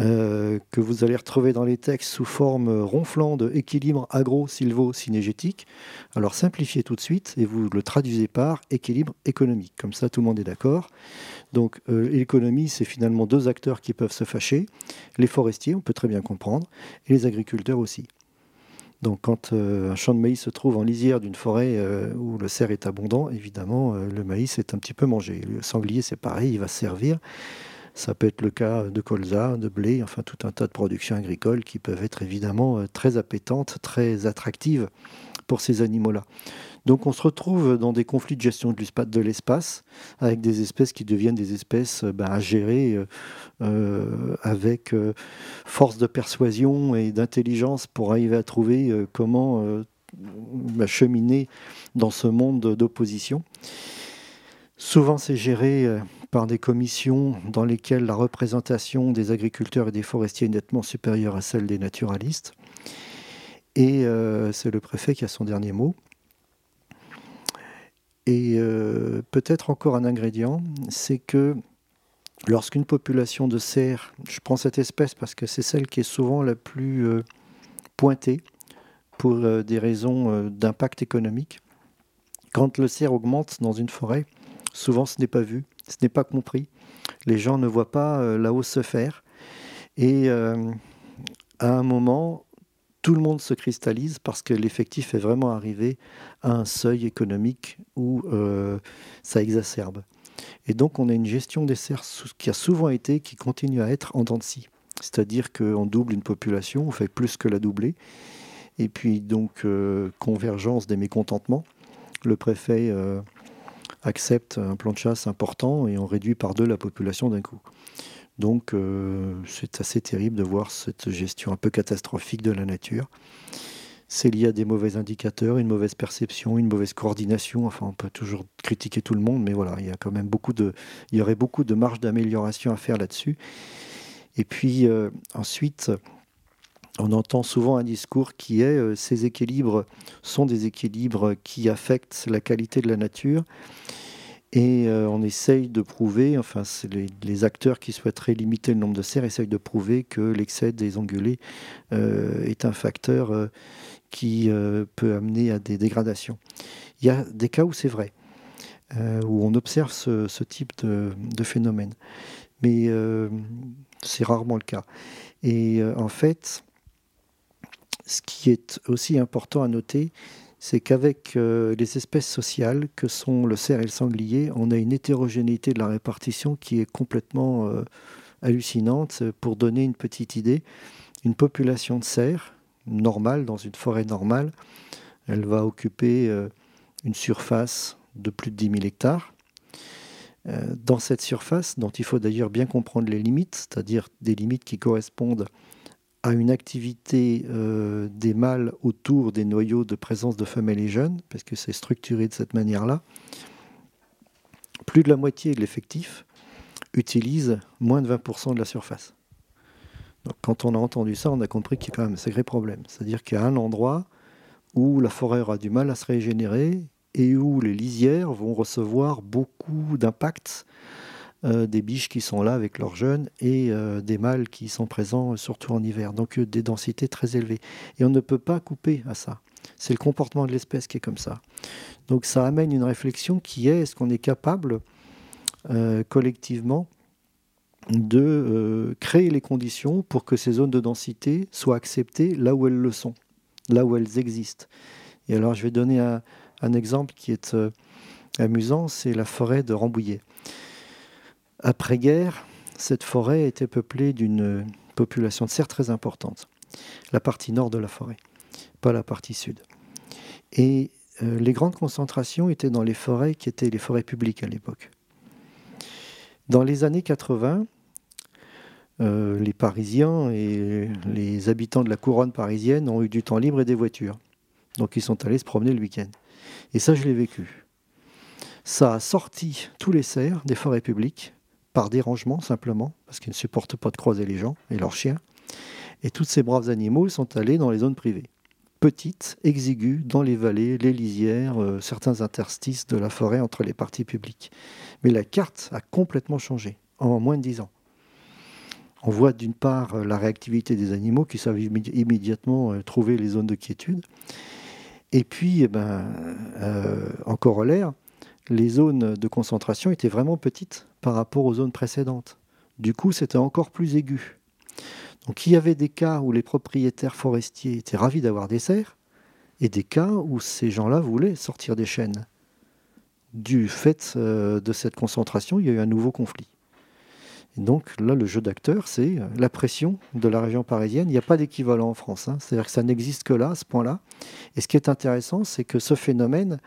euh, que vous allez retrouver dans les textes sous forme ronflante équilibre agro-silvo-synégétique. Alors simplifiez tout de suite et vous le traduisez par équilibre économique. Comme ça, tout le monde est d'accord. Donc l'économie, c'est finalement deux acteurs qui peuvent se fâcher. Les forestiers, on peut très bien comprendre, et les agriculteurs aussi. Donc quand euh, un champ de maïs se trouve en lisière d'une forêt euh, où le cerf est abondant, évidemment, euh, le maïs est un petit peu mangé. Le sanglier, c'est pareil, il va servir. Ça peut être le cas de colza, de blé, enfin tout un tas de productions agricoles qui peuvent être évidemment très appétantes, très attractives pour ces animaux-là. Donc on se retrouve dans des conflits de gestion de l'espace, avec des espèces qui deviennent des espèces ben, à gérer euh, avec euh, force de persuasion et d'intelligence pour arriver à trouver euh, comment bah, cheminer dans ce monde d'opposition. Souvent, c'est géré par des commissions dans lesquelles la représentation des agriculteurs et des forestiers est nettement supérieure à celle des naturalistes. Et c'est le préfet qui a son dernier mot. Et peut-être encore un ingrédient, c'est que lorsqu'une population de cerfs, je prends cette espèce parce que c'est celle qui est souvent la plus euh, pointée pour euh, des raisons euh, d'impact économique, quand le cerf augmente dans une forêt, souvent ce n'est pas vu, ce n'est pas compris. Les gens ne voient pas la hausse se faire. Et à un moment, tout le monde se cristallise parce que l'effectif est vraiment arrivé à un seuil économique où ça exacerbe. Et donc, on a une gestion des cerfs qui a souvent été, qui continue à être en dents de scie. C'est-à-dire qu'on double une population, on fait plus que la doubler. Et puis, donc, euh, convergence des mécontentements. Le préfet euh, accepte un plan de chasse important et on réduit par deux la population d'un coup. Donc, euh, c'est assez terrible de voir cette gestion un peu catastrophique de la nature c'est lié à des mauvais indicateurs, une mauvaise perception, une mauvaise coordination. Enfin, on peut toujours critiquer tout le monde, mais voilà, il y a quand même beaucoup de, il y aurait beaucoup de marge d'amélioration à faire là-dessus. Et puis euh, ensuite, on entend souvent un discours qui est euh, ces équilibres sont des équilibres qui affectent la qualité de la nature. Et euh, on essaye de prouver, enfin, les, acteurs qui souhaiteraient limiter le nombre de cerfs essayent de prouver que l'excès des ongulés est un facteur qui euh, peut amener à des dégradations. Il y a des cas où c'est vrai, euh, où on observe ce, type de, phénomène, mais euh, c'est rarement le cas. Et en fait, ce qui est aussi important à noter, c'est qu'avec les espèces sociales que sont le cerf et le sanglier, on a une hétérogénéité de la répartition qui est complètement hallucinante. Pour donner une petite idée, une population de cerfs normale, dans une forêt normale, elle va occuper euh, une surface de plus de 10 000 hectares. Euh, dans cette surface, dont il faut d'ailleurs bien comprendre les limites, c'est-à-dire des limites qui correspondent à une activité euh, des mâles autour des noyaux de présence de femelles et jeunes, parce que c'est structuré de cette manière-là, plus de la moitié de l'effectif utilise moins de 20% de la surface. Donc, quand on a entendu ça, on a compris qu'il y a quand même un sacré problème. C'est-à-dire qu'il y a un endroit où la forêt aura du mal à se régénérer et où les lisières vont recevoir beaucoup d'impact euh, des biches qui sont là avec leurs jeunes et euh, des mâles qui sont présents surtout en hiver. Donc euh, des densités très élevées. Et on ne peut pas couper à ça. C'est le comportement de l'espèce qui est comme ça. Donc ça amène une réflexion qui est est-ce qu'on est capable collectivement de créer les conditions pour que ces zones de densité soient acceptées là où elles le sont, là où elles existent? Et alors je vais donner un, un exemple qui est euh, amusant, c'est la forêt de Rambouillet. Après-guerre, cette forêt était peuplée d'une population de cerfs très importante. La partie nord de la forêt, pas la partie sud. Et euh, les grandes concentrations étaient dans les forêts qui étaient les forêts publiques à l'époque. Dans les années 80, euh, les Parisiens et les habitants de la couronne parisienne ont eu du temps libre et des voitures. Donc ils sont allés se promener le week-end. Et ça, je l'ai vécu. Ça a sorti tous les cerfs des forêts publiques par dérangement simplement, parce qu'ils ne supportent pas de croiser les gens et leurs chiens. Et tous ces braves animaux sont allés dans les zones privées, petites, exiguës, dans les vallées, les lisières, euh, certains interstices de la forêt entre les parties publiques. Mais la carte a complètement changé en moins de dix ans. On voit d'une part euh, la réactivité des animaux qui savent immédiatement euh, trouver les zones de quiétude, et puis, eh ben, en corollaire, les zones de concentration étaient vraiment petites par rapport aux zones précédentes. Du coup, c'était encore plus aigu. Donc il y avait des cas où les propriétaires forestiers étaient ravis d'avoir des serres, et des cas où ces gens-là voulaient sortir des chênes. Du fait euh, de cette concentration, il y a eu un nouveau conflit donc là, le jeu d'acteur, c'est euh, la pression de la région parisienne. Il n'y a pas d'équivalent en France. Hein. C'est-à-dire que ça n'existe que là, à ce point-là. Et ce qui est intéressant, c'est que ce phénomène,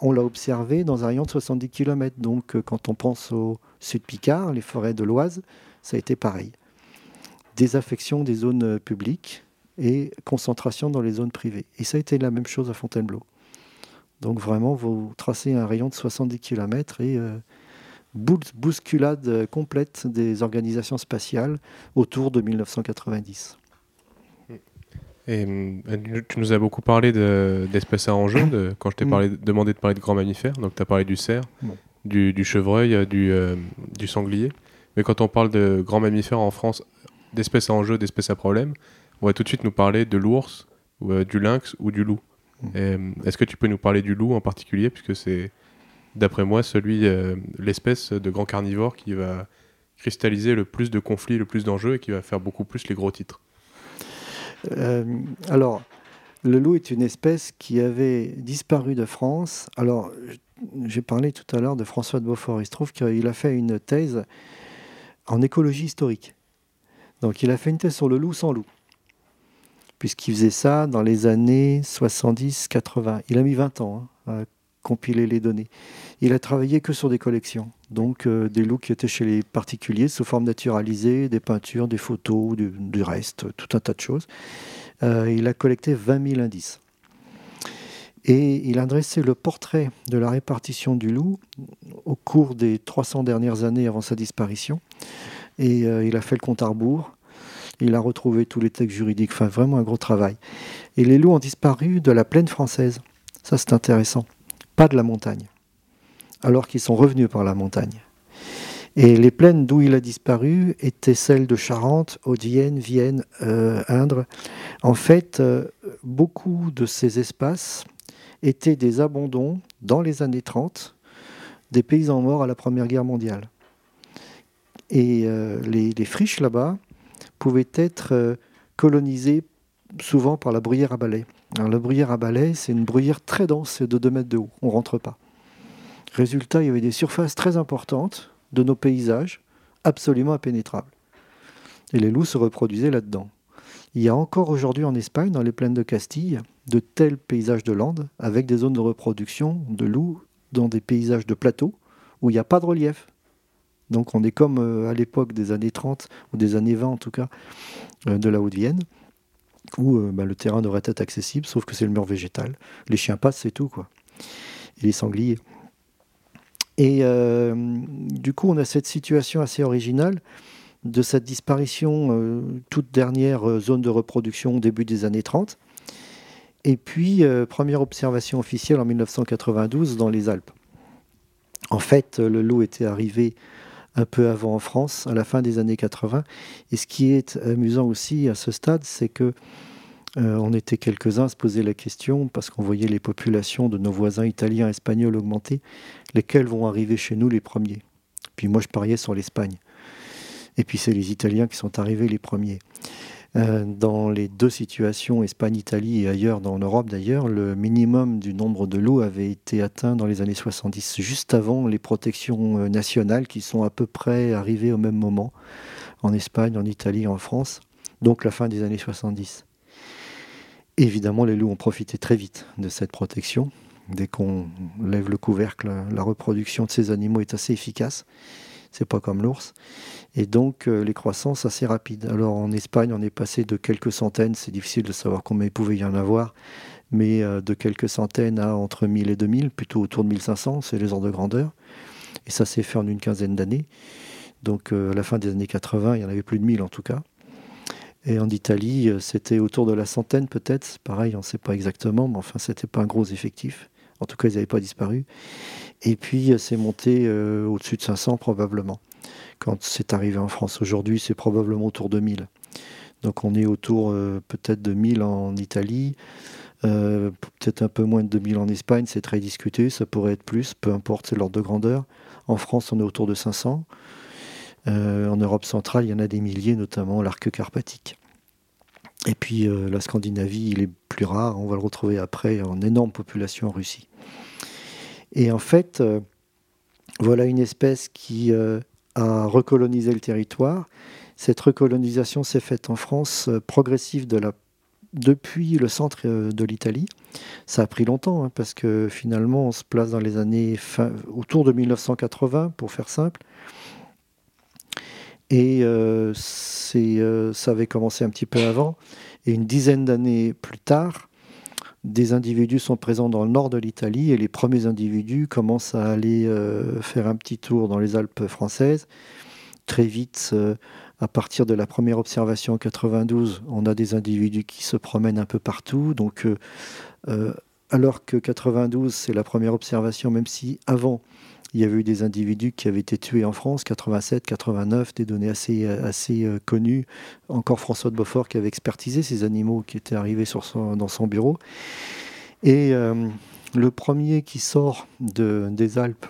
on l'a observé dans un rayon de 70 km. Donc euh, quand on pense au sud Picard, les forêts de l'Oise, ça a été pareil. Désaffection des zones euh, publiques et concentration dans les zones privées. Et ça a été la même chose à Fontainebleau. Donc vraiment, vous tracez un rayon de 70 km et bousculade complète des organisations spatiales autour de 1990. Et euh, tu nous as beaucoup parlé d'espèces à enjeu, [coughs] quand je t'ai mm. demandé de parler de grands mammifères. Donc tu as parlé du cerf, du, chevreuil, euh, euh, du, sanglier. Mais quand on parle de grands mammifères en France, d'espèces à enjeu, d'espèces à problème, on va tout de suite nous parler de l'ours, du lynx ou du loup. Mm. Est-ce que tu peux nous parler du loup en particulier, puisque c'est d'après moi, celui, euh, l'espèce de grand carnivore qui va cristalliser le plus de conflits, le plus d'enjeux et qui va faire beaucoup plus les gros titres. Euh, alors, le loup est une espèce qui avait disparu de France. Alors, j'ai parlé tout à l'heure de François de Beaufort. Il se trouve qu'il a fait une thèse en écologie historique. Donc, il a fait une thèse sur le loup sans loup puisqu'il faisait ça dans les années 70-80. Il a mis 20 ans hein, compiler les données. Il a travaillé que sur des collections, donc euh, des loups qui étaient chez les particuliers sous forme naturalisée, des peintures, des photos, du, reste, tout un tas de choses. Euh, il a collecté 20 000 indices. Et il a dressé le portrait de la répartition du loup au cours des 300 dernières années avant sa disparition. Et euh, il a fait le compte à rebours. Il a retrouvé tous les textes juridiques, enfin vraiment un gros travail. Et les loups ont disparu de la plaine française. Ça, c'est intéressant pas de la montagne, alors qu'ils sont revenus par la montagne. Et les plaines d'où il a disparu étaient celles de Charente, Haute-Vienne, Vienne, euh, Indre. En fait, euh, beaucoup de ces espaces étaient des abandons dans les années 30 des paysans morts à la Première Guerre mondiale. Et euh, les, les, friches là-bas pouvaient être colonisées souvent par la bruyère à balai. La bruyère à balai, c'est une bruyère très dense, c'est de 2 mètres de haut, on ne rentre pas. Résultat, il y avait des surfaces très importantes de nos paysages, absolument impénétrables. Et les loups se reproduisaient là-dedans. Il y a encore aujourd'hui en Espagne, dans les plaines de Castille, de tels paysages de landes avec des zones de reproduction de loups dans des paysages de plateaux où il n'y a pas de relief. Donc on est comme euh, à l'époque des années 30 ou des années 20 en tout cas euh, de la Haute-Vienne où euh, bah, le terrain devrait être accessible sauf que c'est le mur végétal. Les chiens passent, c'est tout quoi. Et les sangliers. Et du coup on a cette situation assez originale de cette disparition toute dernière zone de reproduction au début des années 30 et puis, euh, première observation officielle en 1992 dans les Alpes. En fait, le loup était arrivé un peu avant en France, à la fin des années 80. Et ce qui est amusant aussi à ce stade, c'est que euh, on était quelques-uns à se poser la question, parce qu'on voyait les populations de nos voisins italiens, espagnols augmenter, lesquels vont arriver chez nous les premiers. Puis moi, je pariais sur l'Espagne. Et puis c'est les Italiens qui sont arrivés les premiers. Euh, dans les deux situations, Espagne-Italie et ailleurs dans l'Europe d'ailleurs, le minimum du nombre de loups avait été atteint dans les années 70, juste avant les protections euh, nationales qui sont à peu près arrivées au même moment en Espagne, en Italie, en France, donc la fin des années 70. Évidemment, les loups ont profité très vite de cette protection. Dès qu'on lève le couvercle, la reproduction de ces animaux est assez efficace. C'est pas comme l'ours et donc euh, les croissances assez rapides. Alors en Espagne, on est passé de quelques centaines, c'est difficile de savoir combien il pouvait y en avoir, mais euh, de quelques centaines à entre 1000 et 2000, plutôt autour de 1500, c'est les ordres de grandeur. Et ça s'est fait en une quinzaine d'années. Donc euh, à la fin des années 80, il y en avait plus de 1000 en tout cas. Et en Italie, c'était autour de la centaine peut-être. Pareil, on ne sait pas exactement, mais enfin, c'était pas un gros effectif. En tout cas, ils n'avaient pas disparu. Et puis, c'est monté au-dessus de 500 probablement quand c'est arrivé en France. Aujourd'hui, c'est probablement autour de 1000. Donc on est autour euh, peut-être de 1000 en Italie, euh, peut-être un peu moins de 2000 en Espagne, c'est très discuté, ça pourrait être plus, peu importe, c'est l'ordre de grandeur. En France, on est autour de 500. Euh, en Europe centrale, il y en a des milliers, notamment l'arc carpatique. Et puis la Scandinavie, il est plus rare, on va le retrouver après en énorme population en Russie. Et en fait, voilà une espèce qui à recoloniser le territoire. Cette recolonisation s'est faite en France euh, progressive depuis le centre euh, de l'Italie. Ça a pris longtemps hein, parce que finalement on se place dans les années autour de 1980 pour faire simple. Et euh, ça avait commencé un petit peu avant. Et une dizaine d'années plus tard, des individus sont présents dans le nord de l'Italie et les premiers individus commencent à aller euh, faire un petit tour dans les Alpes françaises. Très vite, euh, à partir de la première observation en 92, on a des individus qui se promènent un peu partout. Donc, euh, alors que 92, c'est la première observation, même si avant, il y avait eu des individus qui avaient été tués en France, 87, 89, des données assez, assez euh, connues. Encore François de Beaufort qui avait expertisé ces animaux qui étaient arrivés dans son bureau. Et euh, le premier qui sort de, des Alpes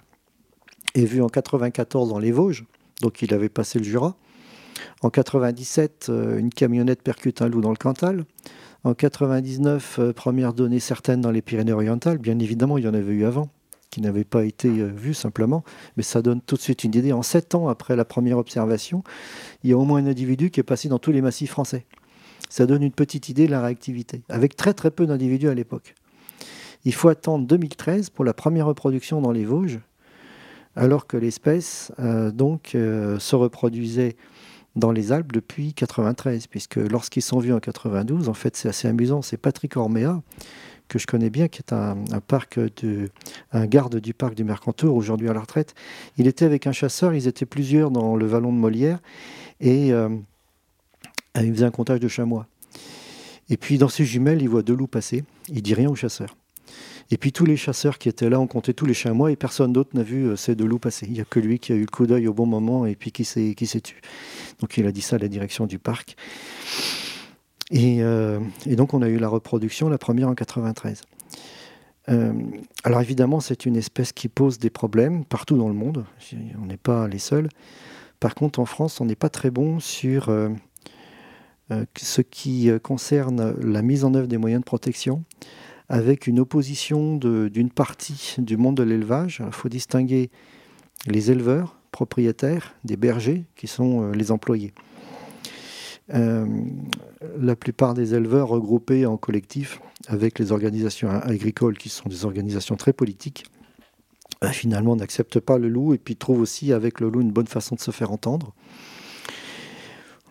est vu en 94 dans les Vosges, donc il avait passé le Jura. En 97, euh, une camionnette percute un loup dans le Cantal. En 99, première donnée certaine dans les Pyrénées-Orientales. Bien évidemment, il y en avait eu avant qui n'avait pas été euh, vu simplement, mais ça donne tout de suite une idée. En sept ans après la première observation, il y a au moins un individu qui est passé dans tous les massifs français. Ça donne une petite idée de la réactivité, avec très très peu d'individus à l'époque. Il faut attendre 2013 pour la première reproduction dans les Vosges, alors que l'espèce euh, donc euh, se reproduisait dans les Alpes depuis 93, puisque lorsqu'ils sont vus en 92, en fait c'est assez amusant, c'est Patrick Ormea que je connais bien, qui est un, parc de, un garde du parc du Mercantour, aujourd'hui à la retraite. Il était avec un chasseur, ils étaient plusieurs dans le vallon de Molière, et euh, il faisait un comptage de chamois. Et puis dans ses jumelles, il voit deux loups passer, il dit rien au chasseur. Et puis tous les chasseurs qui étaient là ont compté tous les chamois et personne d'autre n'a vu euh, ces deux loups passer. Il n'y a que lui qui a eu le coup d'œil au bon moment et puis qui s'est tué. Donc il a dit ça à la direction du parc. Euh, et, donc on a eu la reproduction, la première en 93. Euh, alors évidemment, c'est une espèce qui pose des problèmes partout dans le monde. On n'est pas les seuls. Par contre, en France, on n'est pas très bon sur euh, ce qui concerne la mise en œuvre des moyens de protection, avec une opposition d'une partie du monde de l'élevage. Il faut distinguer les éleveurs propriétaires des bergers, qui sont les employés. La plupart des éleveurs regroupés en collectif avec les organisations agricoles qui sont des organisations très politiques, finalement n'acceptent pas le loup et puis trouvent aussi avec le loup une bonne façon de se faire entendre.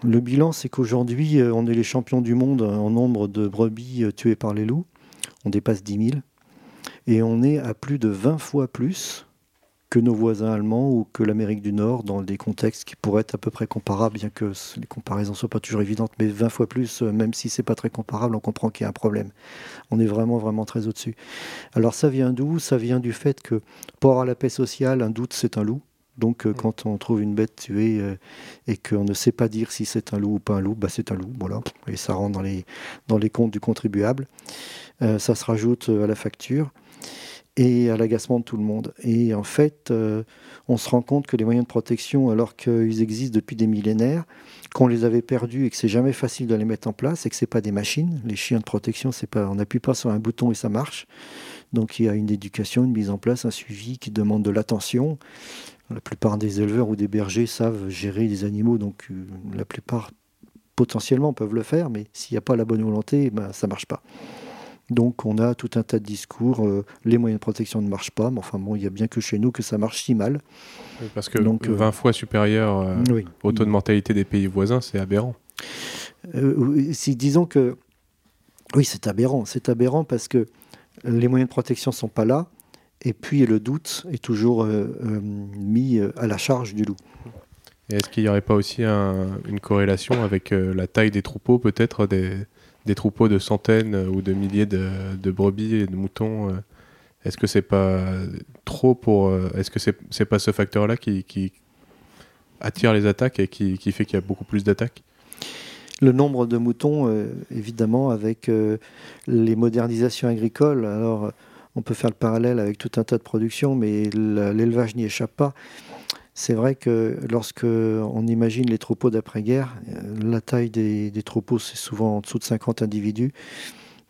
Le bilan, c'est qu'aujourd'hui, on est les champions du monde en nombre de brebis tuées par les loups. On dépasse 10 000. Et on est à plus de 20 fois plus que nos voisins allemands ou que l'Amérique du Nord dans des contextes qui pourraient être à peu près comparables, bien que les comparaisons ne soient pas toujours évidentes, mais 20 fois plus, euh, même si c'est pas très comparable, on comprend qu'il y a un problème. On est vraiment, vraiment très au-dessus. Alors ça vient d'où? Ça vient du fait que pour avoir la paix sociale, un doute, c'est un loup. Donc euh, quand on trouve une bête tuée euh, et qu'on ne sait pas dire si c'est un loup ou pas un loup, bah, c'est un loup, voilà. Et ça rentre dans les, dans les comptes du contribuable. ça se rajoute à la facture et à l'agacement de tout le monde. Et en fait, euh, on se rend compte que les moyens de protection, alors qu'ils existent depuis des millénaires, qu'on les avait perdus et que c'est jamais facile de les mettre en place et que c'est pas des machines. Les chiens de protection, on n'appuie pas sur un bouton et ça marche. Donc il y a une éducation, une mise en place, un suivi qui demande de l'attention. La plupart des éleveurs ou des bergers savent gérer des animaux, donc euh, la plupart potentiellement peuvent le faire, mais s'il n'y a pas la bonne volonté, ben, ça marche pas. Donc on a tout un tas de discours, euh, les moyens de protection ne marchent pas, mais enfin bon, il y a bien que chez nous que ça marche si mal. parce que Donc, 20 euh, fois supérieur euh, au taux de mortalité des pays voisins, c'est aberrant. si, disons que oui, c'est aberrant, c'est aberrant parce que les moyens de protection ne sont pas là, et puis le doute est toujours mis à la charge du loup. Est-ce qu'il n'y aurait pas aussi une corrélation avec la taille des troupeaux, peut-être des, des troupeaux de centaines euh, ou de milliers de, brebis et de moutons, euh, est-ce que c'est pas trop pour. Euh, est-ce que c'est pas ce facteur-là qui, attire les attaques et qui, fait qu'il y a beaucoup plus d'attaques? Le nombre de moutons, évidemment, avec les modernisations agricoles. Alors, on peut faire le parallèle avec tout un tas de productions, mais l'élevage n'y échappe pas. C'est vrai que lorsque on imagine les troupeaux d'après-guerre, euh, la taille des, troupeaux, c'est souvent en dessous de 50 individus.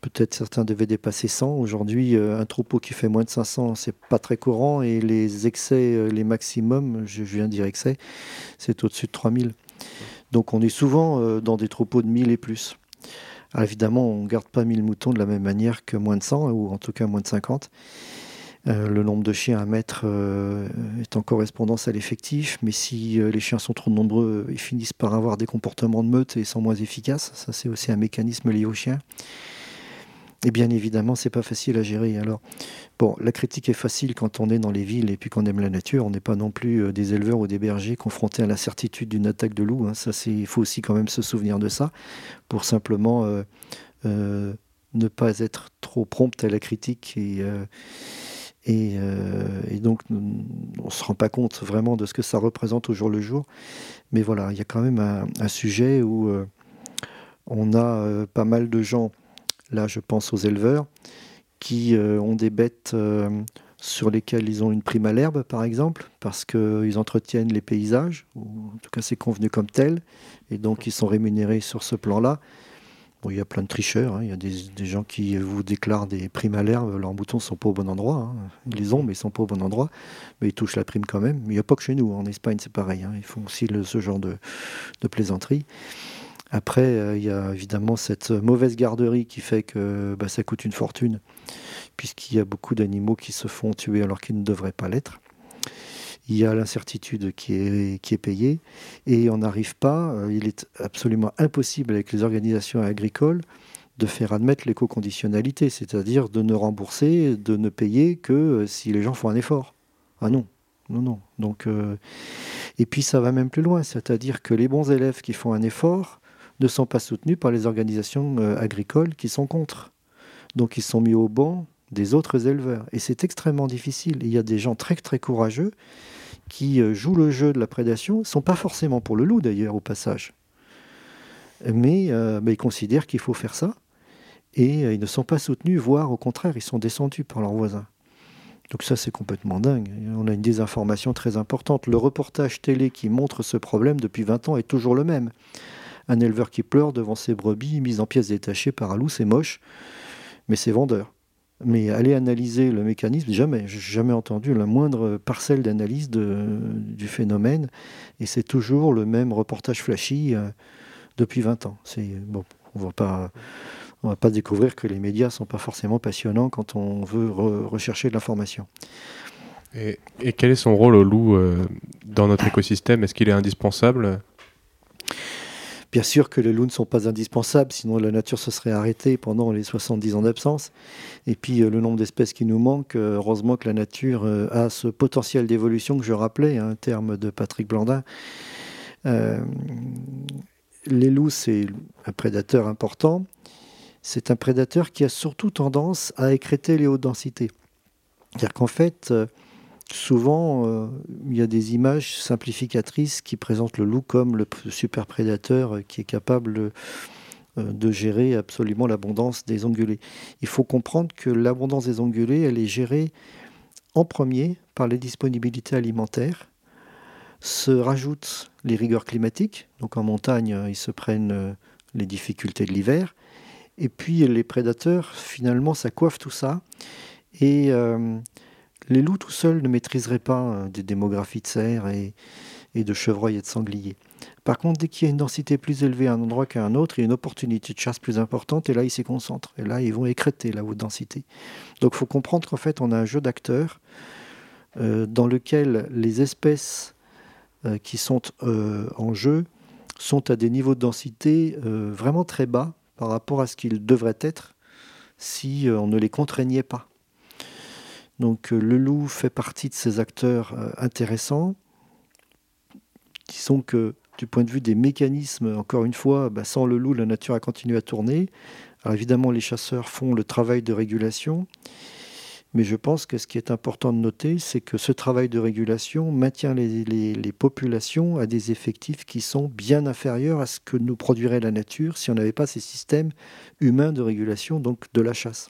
Peut-être certains devaient dépasser 100. Aujourd'hui, euh, un troupeau qui fait moins de 500, c'est pas très courant. Et les excès, euh, les maximums, je viens de dire excès, c'est au-dessus de 3000. Donc on est souvent dans des troupeaux de 1000 et plus. Alors évidemment, on ne garde pas 1000 moutons de la même manière que moins de 100, ou en tout cas moins de 50. Euh, le nombre de chiens à mettre euh, est en correspondance à l'effectif, mais si euh, les chiens sont trop nombreux, ils finissent par avoir des comportements de meute et sont moins efficaces. Ça, c'est aussi un mécanisme lié aux chiens. Et bien évidemment, c'est pas facile à gérer. Alors, bon, la critique est facile quand on est dans les villes et puis qu'on aime la nature. On n'est pas non plus des éleveurs ou des bergers confrontés à la certitude d'une attaque de loup. Hein. Ça, il faut aussi quand même se souvenir de ça pour simplement ne pas être trop prompt à la critique et euh, et, donc, on ne se rend pas compte vraiment de ce que ça représente au jour le jour. Mais voilà, il y a quand même un, sujet où euh, on a euh, pas mal de gens, là je pense aux éleveurs, qui ont des bêtes sur lesquelles ils ont une prime à l'herbe, par exemple, parce qu'ils entretiennent les paysages, ou en tout cas c'est convenu comme tel, et donc ils sont rémunérés sur ce plan-là il y a plein de tricheurs. Hein. Il y a des, gens qui vous déclarent des primes à l'herbe. Leurs moutons ne sont pas au bon endroit. Hein. Ils les ont, mais ils ne sont pas au bon endroit. Mais ils touchent la prime quand même. Il n'y a pas que chez nous. En Espagne, c'est pareil. Hein. Ils font aussi ce genre de, plaisanterie. Après, euh, il y a évidemment cette mauvaise garderie qui fait que bah, ça coûte une fortune, puisqu'il y a beaucoup d'animaux qui se font tuer alors qu'ils ne devraient pas l'être il y a l'incertitude qui est, qui est payée et on n'arrive pas, euh, il est absolument impossible avec les organisations agricoles de faire admettre l'éco-conditionnalité, c'est-à-dire de ne rembourser, de ne payer que euh, si les gens font un effort. Ah non, non, non. Donc, euh, et puis ça va même plus loin, c'est-à-dire que les bons élèves qui font un effort ne sont pas soutenus par les organisations agricoles qui sont contre. Donc ils sont mis au banc des autres éleveurs. Et c'est extrêmement difficile. Il y a des gens très très courageux qui euh, jouent le jeu de la prédation, ne sont pas forcément pour le loup d'ailleurs au passage, mais, euh, ils considèrent qu'il faut faire ça, et euh, ils ne sont pas soutenus, voire au contraire, ils sont descendus par leurs voisins. Donc ça, c'est complètement dingue. On a une désinformation très importante. Le reportage télé qui montre ce problème depuis 20 ans est toujours le même. Un éleveur qui pleure devant ses brebis mises en pièces détachées par un loup, c'est moche, mais c'est vendeur. Mais aller analyser le mécanisme, jamais. Jamais entendu la moindre parcelle d'analyse du phénomène. Et c'est toujours le même reportage flashy. Euh, depuis 20 ans. On on va pas découvrir que les médias sont pas forcément passionnants quand on veut rechercher de l'information. Et, quel est son rôle au loup euh, dans notre écosystème? Est-ce qu'il est indispensable? Bien sûr que les loups ne sont pas indispensables, sinon la nature se serait arrêtée pendant les 70 ans d'absence. Et puis euh, le nombre d'espèces qui nous manquent, euh, heureusement que la nature a ce potentiel d'évolution que je rappelais, un terme de Patrick Blandin. les loups, c'est un prédateur important. C'est un prédateur qui a surtout tendance à écréter les hautes densités. C'est-à-dire qu'en fait, souvent, euh, il y a des images simplificatrices qui présentent le loup comme le super prédateur qui est capable euh, de gérer absolument l'abondance des ongulés. Il faut comprendre que l'abondance des ongulés, elle est gérée en premier par les disponibilités alimentaires. Se rajoutent les rigueurs climatiques. Donc en montagne, euh, ils se prennent les difficultés de l'hiver. Et puis les prédateurs, finalement, ça coiffe tout ça. Et les loups tout seuls ne maîtriseraient pas euh, des démographies de cerfs et, de chevreuils et de sangliers. Par contre, dès qu'il y a une densité plus élevée à un endroit qu'à un autre, il y a une opportunité de chasse plus importante et là, ils s'y concentrent. Et là, ils vont écréter la haute densité. Donc, il faut comprendre qu'en fait, on a un jeu d'acteurs euh, dans lequel les espèces euh, qui sont en jeu sont à des niveaux de densité vraiment très bas par rapport à ce qu'ils devraient être si on ne les contraignait pas. Donc euh, le loup fait partie de ces acteurs euh, intéressants. Disons que du point de vue des mécanismes, encore une fois, bah, sans le loup, la nature a continué à tourner. Alors évidemment, les chasseurs font le travail de régulation, mais je pense que ce qui est important de noter, c'est que ce travail de régulation maintient les, populations à des effectifs qui sont bien inférieurs à ce que nous produirait la nature si on n'avait pas ces systèmes humains de régulation, donc de la chasse.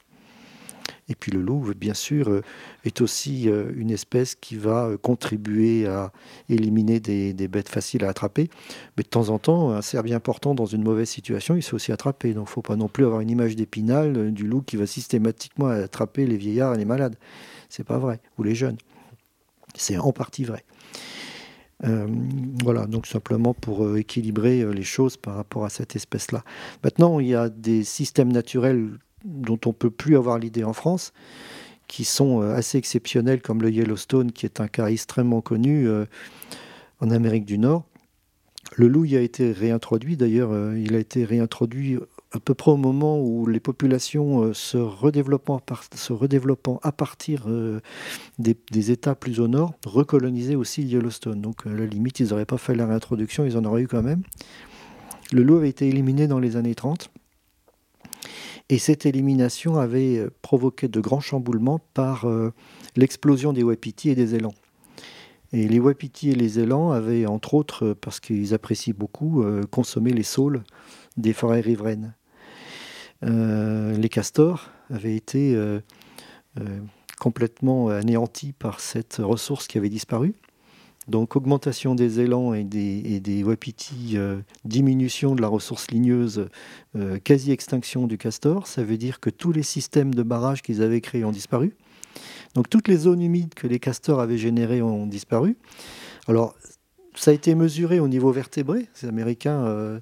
Et puis le loup, bien sûr, euh, est aussi euh, une espèce qui va euh, contribuer à éliminer des, bêtes faciles à attraper. Mais de temps en temps, un cerf bien portant dans une mauvaise situation, il se fait aussi attraper. Donc il ne faut pas non plus avoir une image d'épinal du loup qui va systématiquement attraper les vieillards et les malades. C'est pas vrai. Ou les jeunes. C'est en partie vrai. voilà, donc simplement pour équilibrer les choses par rapport à cette espèce-là. Maintenant, il y a des systèmes naturels dont on ne peut plus avoir l'idée en France, qui sont euh, assez exceptionnels, comme le Yellowstone, qui est un cas extrêmement connu euh, en Amérique du Nord. Le loup y a été réintroduit, d'ailleurs, euh, il a été réintroduit à peu près au moment où les populations se, redéveloppant à partir des, États plus au nord, recolonisaient aussi Yellowstone. Donc à la limite, ils n'auraient pas fait la réintroduction, ils en auraient eu quand même. Le loup avait été éliminé dans les années 30. Et cette élimination avait euh, provoqué de grands chamboulements par euh, l'explosion des wapitis et des élans. Et les wapitis et les élans avaient, entre autres, euh, parce qu'ils apprécient beaucoup, consommé les saules des forêts riveraines. les castors avaient été complètement anéantis par cette ressource qui avait disparu. Donc augmentation des élans et des, wapitis, euh, diminution de la ressource ligneuse, euh, quasi-extinction du castor. Ça veut dire que tous les systèmes de barrage qu'ils avaient créés ont disparu. Donc toutes les zones humides que les castors avaient générées ont disparu. Alors ça a été mesuré au niveau vertébré. Les Américains euh,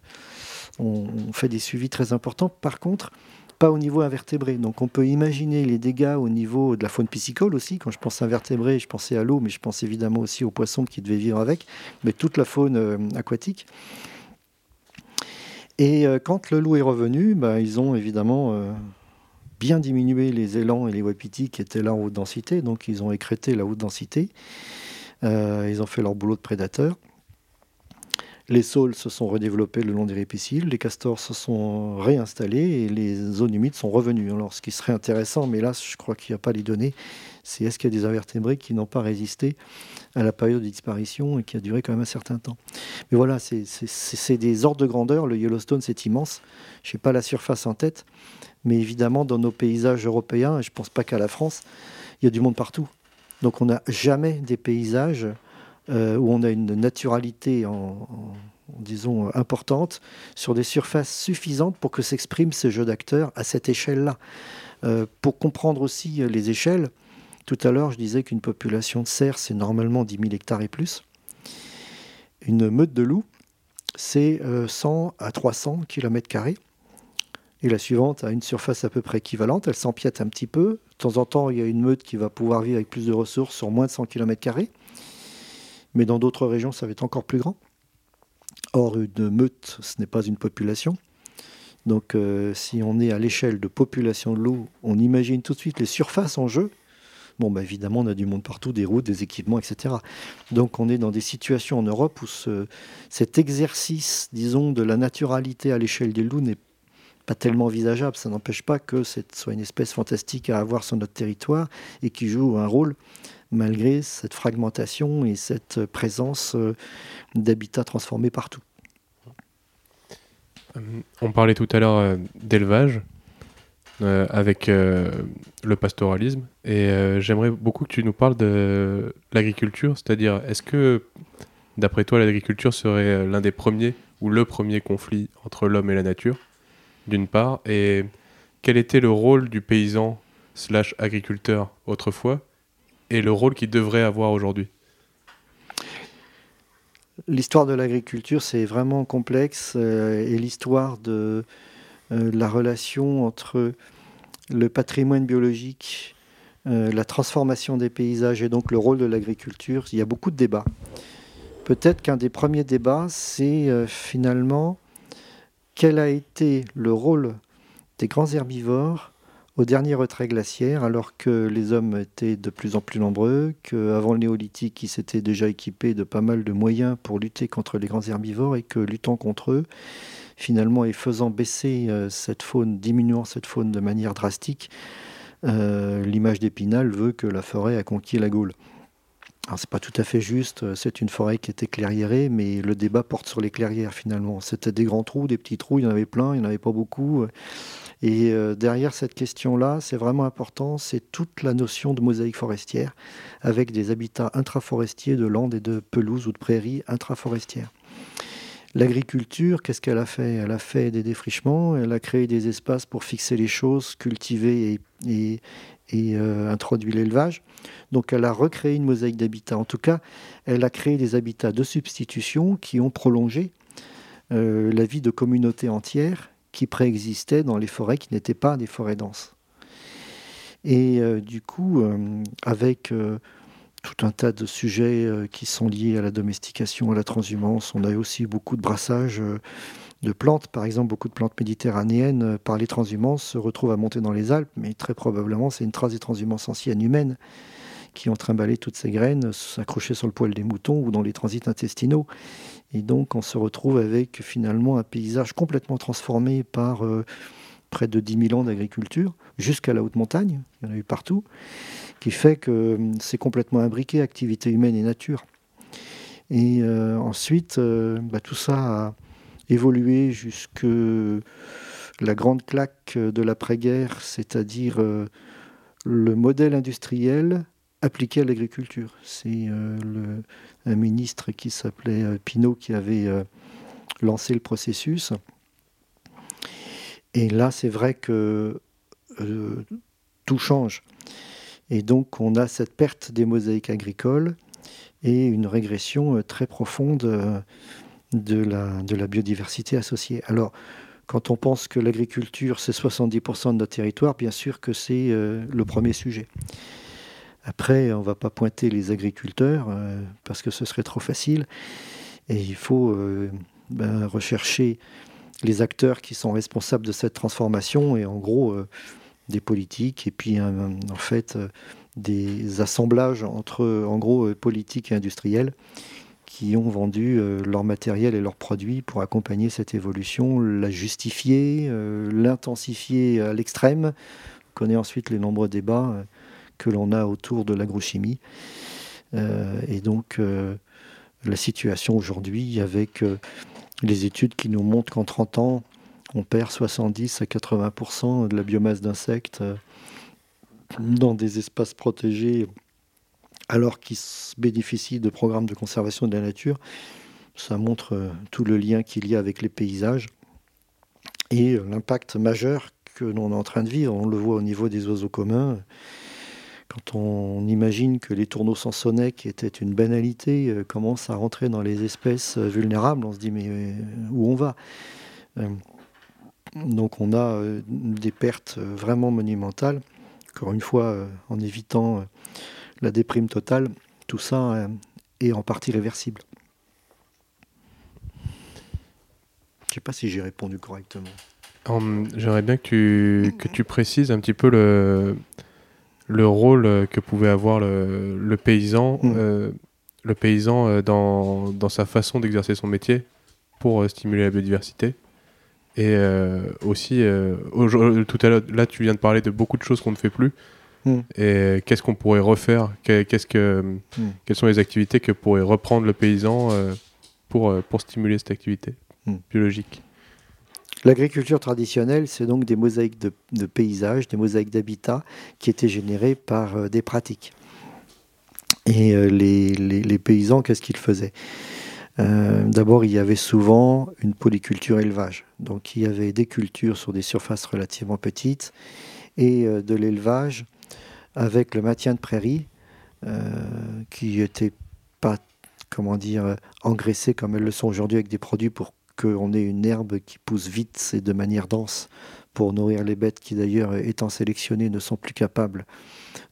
ont fait des suivis très importants. Par contre, pas au niveau invertébré. Donc on peut imaginer les dégâts au niveau de la faune piscicole aussi. Quand je pense invertébré, je pensais à l'eau, mais je pense évidemment aussi aux poissons qui devaient vivre avec, mais toute la faune euh, aquatique. Et euh, quand le loup est revenu, bah, ils ont évidemment euh, bien diminué les élans et les wapitis qui étaient là en haute densité, donc ils ont écrété la haute densité. ils ont fait leur boulot de prédateur. Les saules se sont redéveloppés le long des répiciles, les castors se sont réinstallés et les zones humides sont revenues. Alors, ce qui serait intéressant, mais là, je crois qu'il n'y a pas les données, c'est est-ce qu'il y a des invertébrés qui n'ont pas résisté à la période de disparition et qui a duré quand même un certain temps. Mais voilà, c'est des ordres de grandeur. Le Yellowstone, c'est immense. Je n'ai pas la surface en tête, mais évidemment, dans nos paysages européens, et je ne pense pas qu'à la France, il y a du monde partout. Donc on n'a jamais des paysages euh, où on a une naturalité disons importante sur des surfaces suffisantes pour que s'exprime ce jeu d'acteurs à cette échelle-là. Euh, pour comprendre aussi euh, les échelles, tout à l'heure je disais qu'une population de cerfs c'est normalement 10 000 hectares et plus. Une meute de loups c'est 100 à 300 km et la suivante a une surface à peu près équivalente, elle s'empiète un petit peu. De temps en temps, il y a une meute qui va pouvoir vivre avec plus de ressources sur moins de 100 km. Mais dans d'autres régions, ça va être encore plus grand. Or, une meute, ce n'est pas une population. Donc, euh, si on est à l'échelle de population de loups, on imagine tout de suite les surfaces en jeu. Bon, bah, évidemment, on a du monde partout, des routes, des équipements, etc. Donc, on est dans des situations en Europe où cet exercice, disons, de la naturalité à l'échelle des loups n'est pas tellement envisageable. Ça n'empêche pas que ce soit une espèce fantastique à avoir sur notre territoire et qui joue un rôle malgré cette fragmentation et cette présence euh, d'habitats transformés partout. Euh, on parlait tout à l'heure euh, d'élevage avec le pastoralisme. Et j'aimerais beaucoup que tu nous parles de l'agriculture, c'est-à-dire est-ce que d'après toi l'agriculture serait l'un des premiers ou le premier conflit entre l'homme et la nature d'une part, et quel était le rôle du paysan slash agriculteur autrefois, et le rôle qu'il devrait avoir aujourd'hui L'histoire de l'agriculture, c'est vraiment complexe, euh, et l'histoire de euh, la relation entre le patrimoine biologique, euh, la transformation des paysages et donc le rôle de l'agriculture, il y a beaucoup de débats. Peut-être qu'un des premiers débats, c'est finalement quel a été le rôle des grands herbivores au dernier retrait glaciaire, alors que les hommes étaient de plus en plus nombreux, qu'avant le néolithique, ils s'étaient déjà équipés de pas mal de moyens pour lutter contre les grands herbivores, et que luttant contre eux, finalement, et faisant baisser euh, cette faune, diminuant cette faune de manière drastique, euh, l'image d'Épinal veut que la forêt a conquis la Gaule. Alors c'est pas tout à fait juste, euh, c'est une forêt qui était clairiérée, mais le débat porte sur les clairières finalement. C'était des grands trous, des petits trous, il y en avait plein, il n'y en avait pas beaucoup. Et euh, derrière cette question-là, c'est vraiment important, c'est toute la notion de mosaïque forestière, avec des habitats intraforestiers de landes et de pelouses ou de prairies intraforestières. L'agriculture, qu'est-ce qu'elle a fait? Elle a fait des défrichements, elle a créé des espaces pour fixer les choses, cultiver et euh, introduit l'élevage. Donc elle a recréé une mosaïque d'habitats. En tout cas, elle a créé des habitats de substitution qui ont prolongé euh, la vie de communautés entières qui préexistaient dans les forêts qui n'étaient pas des forêts denses. Et euh, du coup, avec tout un tas de sujets qui sont liés à la domestication, à la transhumance, on a aussi beaucoup de brassages de plantes. Par exemple, beaucoup de plantes méditerranéennes, euh, par les transhumances, se retrouvent à monter dans les Alpes, mais très probablement c'est une trace des transhumances anciennes humaines qui ont trimballé toutes ces graines, s'accrocher sur le poil des moutons ou dans les transits intestinaux. Et donc on se retrouve avec finalement un paysage complètement transformé par euh, près de 10 000 ans d'agriculture, jusqu'à la haute montagne, il y en a eu partout, qui fait que euh, c'est complètement imbriqué, activité humaine et nature. Et ensuite, bah, tout ça a, évolué jusque la grande claque de l'après-guerre, c'est-à-dire euh, le modèle industriel appliqué à l'agriculture. C'est euh, un ministre qui s'appelait euh, Pinault qui avait lancé le processus. Et là, c'est vrai que tout change. Et donc, on a cette perte des mosaïques agricoles et une régression très profonde de la, biodiversité associée. Alors, quand on pense que l'agriculture, c'est 70% de notre territoire, bien sûr que c'est euh, le premier sujet. Après, on ne va pas pointer les agriculteurs euh, parce que ce serait trop facile. Et il faut euh, ben, rechercher les acteurs qui sont responsables de cette transformation et en gros des politiques et puis en fait des assemblages entre en gros politique et industriels qui ont vendu euh, leur matériel et leurs produits pour accompagner cette évolution, la justifier, euh, l'intensifier à l'extrême. On connaît ensuite les nombreux débats euh, que l'on a autour de l'agrochimie. et donc la situation aujourd'hui avec les études qui nous montrent qu'en 30 ans, on perd 70 à 80% de la biomasse d'insectes dans des espaces protégés alors qu'ils bénéficient de programmes de conservation de la nature. Ça montre euh, tout le lien qu'il y a avec les paysages et euh, l'impact majeur que l'on est en train de vivre. On le voit au niveau des oiseaux communs. quand on imagine que les tourneaux sansonnets, qui étaient une banalité, commencent à rentrer dans les espèces vulnérables, on se dit mais où on va? Donc on a des pertes vraiment monumentales. Encore une fois, en évitant la déprime totale, tout ça est en partie réversible. Je ne sais pas si j'ai répondu correctement. J'aimerais bien que tu, que tu précises un petit peu le, le rôle que pouvait avoir le, le paysan, mm. euh, le paysan euh, dans, dans, sa façon d'exercer son métier pour euh, stimuler la biodiversité. Et aussi, tout à l'heure, là, tu viens de parler de beaucoup de choses qu'on ne fait plus. Mm. Et qu'est-ce qu'on pourrait refaire? Qu'est-ce que, mm. Quelles sont les activités que pourrait reprendre le paysan pour, pour stimuler cette activité biologique? L'agriculture traditionnelle, c'est donc des mosaïques de, paysages, des mosaïques d'habitats qui étaient générées par euh, des pratiques. Et euh, les, paysans, qu'est-ce qu'ils faisaient? Euh, D'abord, il y avait souvent une polyculture élevage. Donc, il y avait des cultures sur des surfaces relativement petites et de l'élevage avec le maintien de prairies qui n'étaient pas, comment dire, engraissées comme elles le sont aujourd'hui avec des produits pour qu'on ait une herbe qui pousse vite et de manière dense pour nourrir les bêtes qui d'ailleurs, étant sélectionnées, ne sont plus capables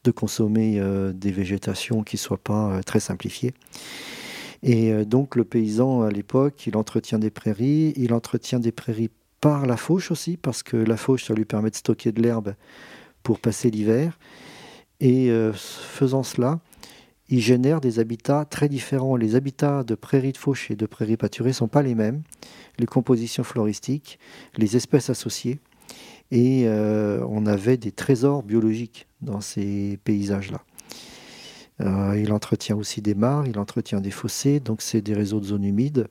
de consommer euh, des végétations qui ne soient pas euh, très simplifiées. Et euh, donc le paysan à l'époque, il entretient des prairies, il entretient des prairies par la fauche aussi, parce que la fauche, ça lui permet de stocker de l'herbe pour passer l'hiver. Et faisant cela, il génère des habitats très différents. Les habitats de prairies de fauche et de prairies pâturées ne sont pas les mêmes. Les compositions floristiques, les espèces associées. Et euh, on avait des trésors biologiques dans ces paysages-là. Euh, il entretient aussi des mares, il entretient des fossés, donc c'est des réseaux de zones humides.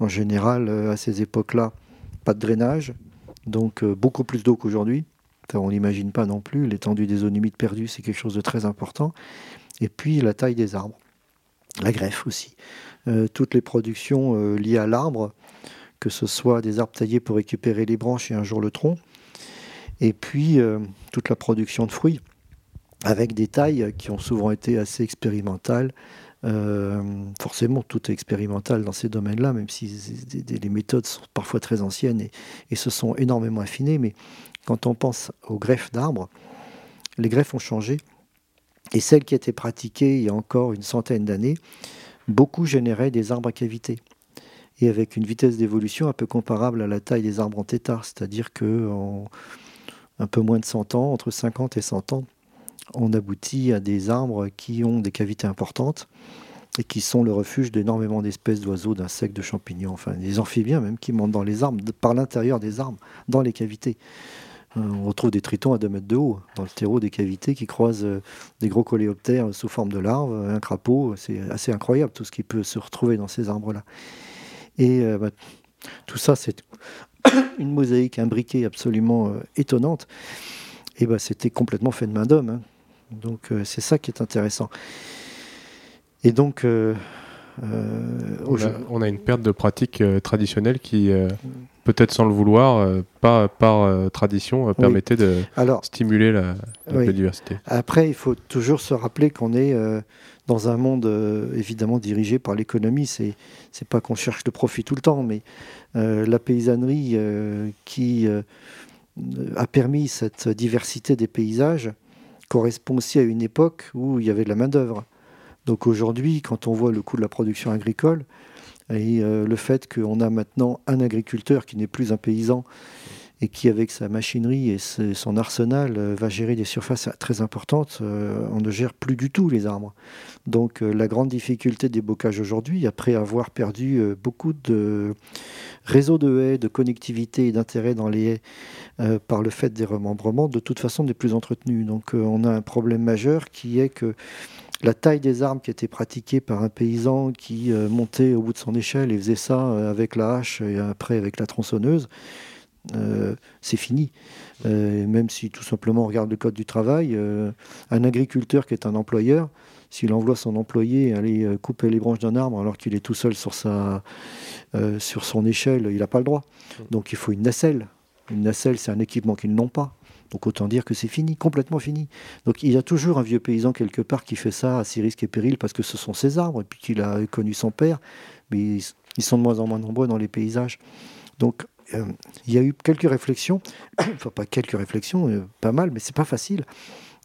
En général, euh, à ces époques-là, pas de drainage, donc beaucoup plus d'eau qu'aujourd'hui. On n'imagine pas non plus. L'étendue des zones humides perdues, c'est quelque chose de très important et puis la taille des arbres, la greffe aussi. Euh, toutes les productions euh, liées à l'arbre, que ce soit des arbres taillés pour récupérer les branches et un jour le tronc, et puis euh, toute la production de fruits, avec des tailles qui ont souvent été assez expérimentales. forcément, tout est expérimental dans ces domaines-là, même si les méthodes sont parfois très anciennes et, se sont énormément affinées. Quand on pense aux greffes d'arbres, les greffes ont changé et celles qui étaient pratiquées il y a encore une centaine d'années, beaucoup généraient des arbres à cavité. Et avec une vitesse d'évolution un peu comparable à la taille des arbres en tétard, c'est-à-dire qu'en un peu moins de 100 ans, entre 50 et 100 ans, on aboutit à des arbres qui ont des cavités importantes et qui sont le refuge d'énormément d'espèces d'oiseaux, d'insectes, de champignons, enfin des amphibiens même qui montent dans les arbres, par l'intérieur des arbres, dans les cavités. Euh, on retrouve des tritons à 2 mètres de haut dans le terreau des cavités qui croisent euh, des gros coléoptères sous forme de larves, un crapaud. C'est assez incroyable tout ce qui peut se retrouver dans ces arbres-là. Et euh, bah, tout ça, c'est [coughs] une mosaïque imbriquée absolument étonnante. Et bah, c'était complètement fait de main d'homme. Hein. Donc c'est ça qui est intéressant. Et donc euh, on, a, une perte de pratique euh, traditionnelle qui, euh, peut-être sans le vouloir, pas par tradition, permettait de stimuler la, biodiversité. Après, il faut toujours se rappeler qu'on est dans un monde évidemment dirigé par l'économie. C'est c'est pas qu'on cherche le profit tout le temps, mais la paysannerie qui a permis cette diversité des paysages correspond aussi à une époque où il y avait de la main d'œuvre. Donc aujourd'hui, quand on voit le coût de la production agricole et euh, le fait qu'on a maintenant un agriculteur qui n'est plus un paysan et qui, avec sa machinerie et son arsenal, euh, va gérer des surfaces très importantes, euh, on ne gère plus du tout les arbres. Donc la grande difficulté des bocages aujourd'hui, après avoir perdu beaucoup de réseaux de haies, de connectivité et d'intérêt dans les haies par le fait des remembrements, de toute façon n'est plus entretenu. Donc on a un problème majeur qui est que la taille des arbres qui était pratiquée par un paysan qui euh, montait au bout de son échelle et faisait ça euh, avec la hache et après avec la tronçonneuse, euh, c'est fini. même si tout simplement on regarde le code du travail, un agriculteur qui est un employeur, s'il envoie son employé aller couper les branches d'un arbre alors qu'il est tout seul sur, sa, sur son échelle, il n'a pas le droit. Donc il faut une nacelle. Une nacelle, c'est un équipement qu'ils n'ont pas. Donc autant dire que c'est fini, complètement fini. Donc il y a toujours un vieux paysan quelque part qui fait ça à ses risques et périls parce que ce sont ses arbres et puis qu'il a connu son père, mais ils sont de moins en moins nombreux dans les paysages. Donc euh, il y a eu quelques réflexions, [coughs] enfin pas quelques réflexions, euh, pas mal, mais c'est pas facile,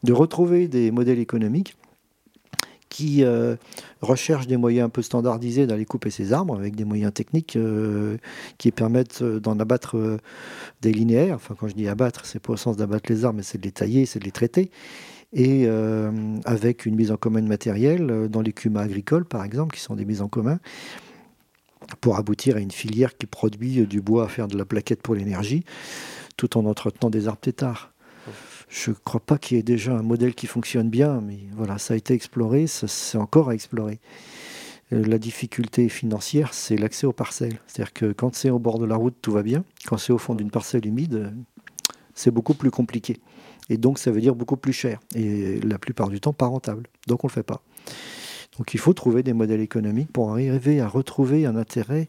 de retrouver des modèles économiques qui euh, recherchent des moyens un peu standardisés d'aller couper ces arbres avec des moyens techniques qui permettent d'en abattre des linéaires. Enfin, quand je dis abattre, c'est pas au sens d'abattre les arbres, mais c'est de les tailler, c'est de les traiter. Et avec une mise en commun de matériel dans les cumas agricoles, par exemple, qui sont des mises en commun pour aboutir à une filière qui produit du bois à faire de la plaquette pour l'énergie, tout en entretenant des arbres têtards. Je ne crois pas qu'il y ait déjà un modèle qui fonctionne bien, mais voilà, ça a été exploré, c'est encore à explorer. Euh, la difficulté financière, c'est l'accès aux parcelles. C'est-à-dire que quand c'est au bord de la route, tout va bien. Quand c'est au fond d'une parcelle humide, c'est beaucoup plus compliqué. Et donc, ça veut dire beaucoup plus cher. Et la plupart du temps, pas rentable. Donc, on ne le fait pas. Donc il faut trouver des modèles économiques pour arriver à retrouver un intérêt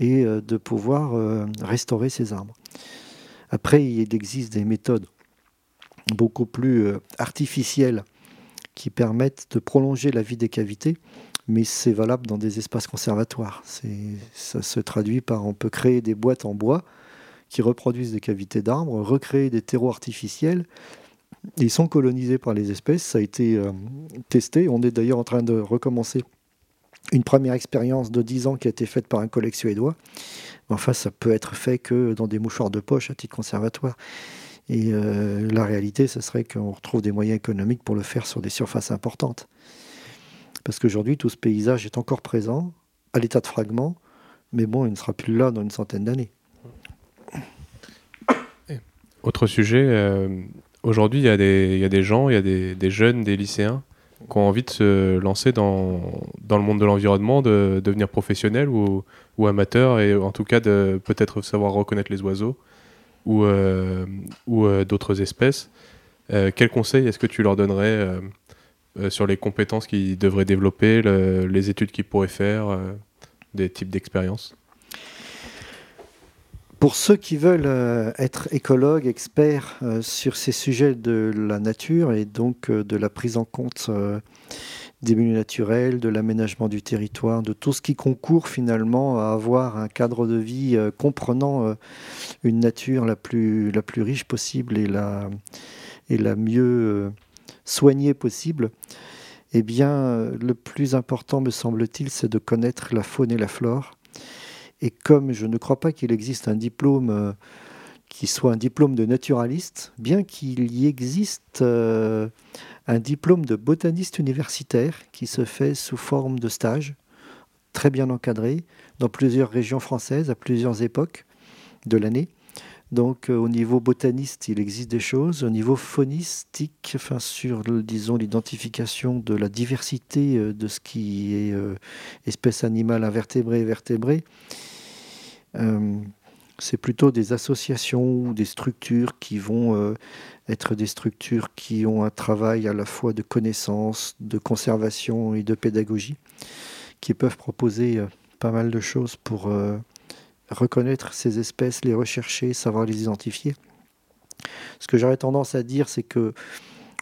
et euh, de pouvoir euh, restaurer ces arbres. Après, il existe des méthodes beaucoup plus euh, artificielles qui permettent de prolonger la vie des cavités, mais c'est valable dans des espaces conservatoires. Ça se traduit par on peut créer des boîtes en bois qui reproduisent des cavités d'arbres, recréer des terreaux artificiels ils sont colonisés par les espèces, ça a été euh, testé. On est d'ailleurs en train de recommencer une première expérience de 10 ans qui a été faite par un collègue suédois. Enfin, ça peut être fait que dans des mouchoirs de poche à titre conservatoire. Et euh, la réalité, ce serait qu'on retrouve des moyens économiques pour le faire sur des surfaces importantes. Parce qu'aujourd'hui, tout ce paysage est encore présent, à l'état de fragment, mais bon, il ne sera plus là dans une centaine d'années. Autre sujet, euh, Aujourd'hui, il y, a des gens, il y a des, jeunes, des lycéens qui ont envie de se lancer dans, le monde de l'environnement, de, devenir professionnel ou, ou amateur, et en tout cas de peut-être savoir reconnaître les oiseaux ou, euh, euh, d'autres espèces. Euh, quels conseils est-ce que tu leur donnerais sur les compétences qu'ils devraient développer, les études qu'ils pourraient faire, des types d'expériences? Pour ceux qui veulent euh, être écologues, experts euh, sur ces sujets de la nature et donc euh, de la prise en compte des milieux naturels, de l'aménagement du territoire, de tout ce qui concourt finalement à avoir un cadre de vie comprenant une nature la plus, riche possible et la, et la mieux soignée possible, eh bien, le plus important, me semble-t-il, c'est de connaître la faune et la flore et comme je ne crois pas qu'il existe un diplôme euh, qui soit un diplôme de naturaliste, bien qu'il y existe euh, un diplôme de botaniste universitaire qui se fait sous forme de stage, très bien encadré, dans plusieurs régions françaises à plusieurs époques de l'année. Donc euh, au niveau botaniste, il existe des choses. Au niveau faunistique, enfin sur l'identification de la diversité de ce qui est espèce animale invertébrée et vertébrée, c'est plutôt des associations ou des structures qui vont euh, être des structures qui ont un travail à la fois de connaissance, de conservation et de pédagogie, qui peuvent proposer euh, pas mal de choses pour reconnaître ces espèces, les rechercher, savoir les identifier. Ce que j'aurais tendance à dire, c'est que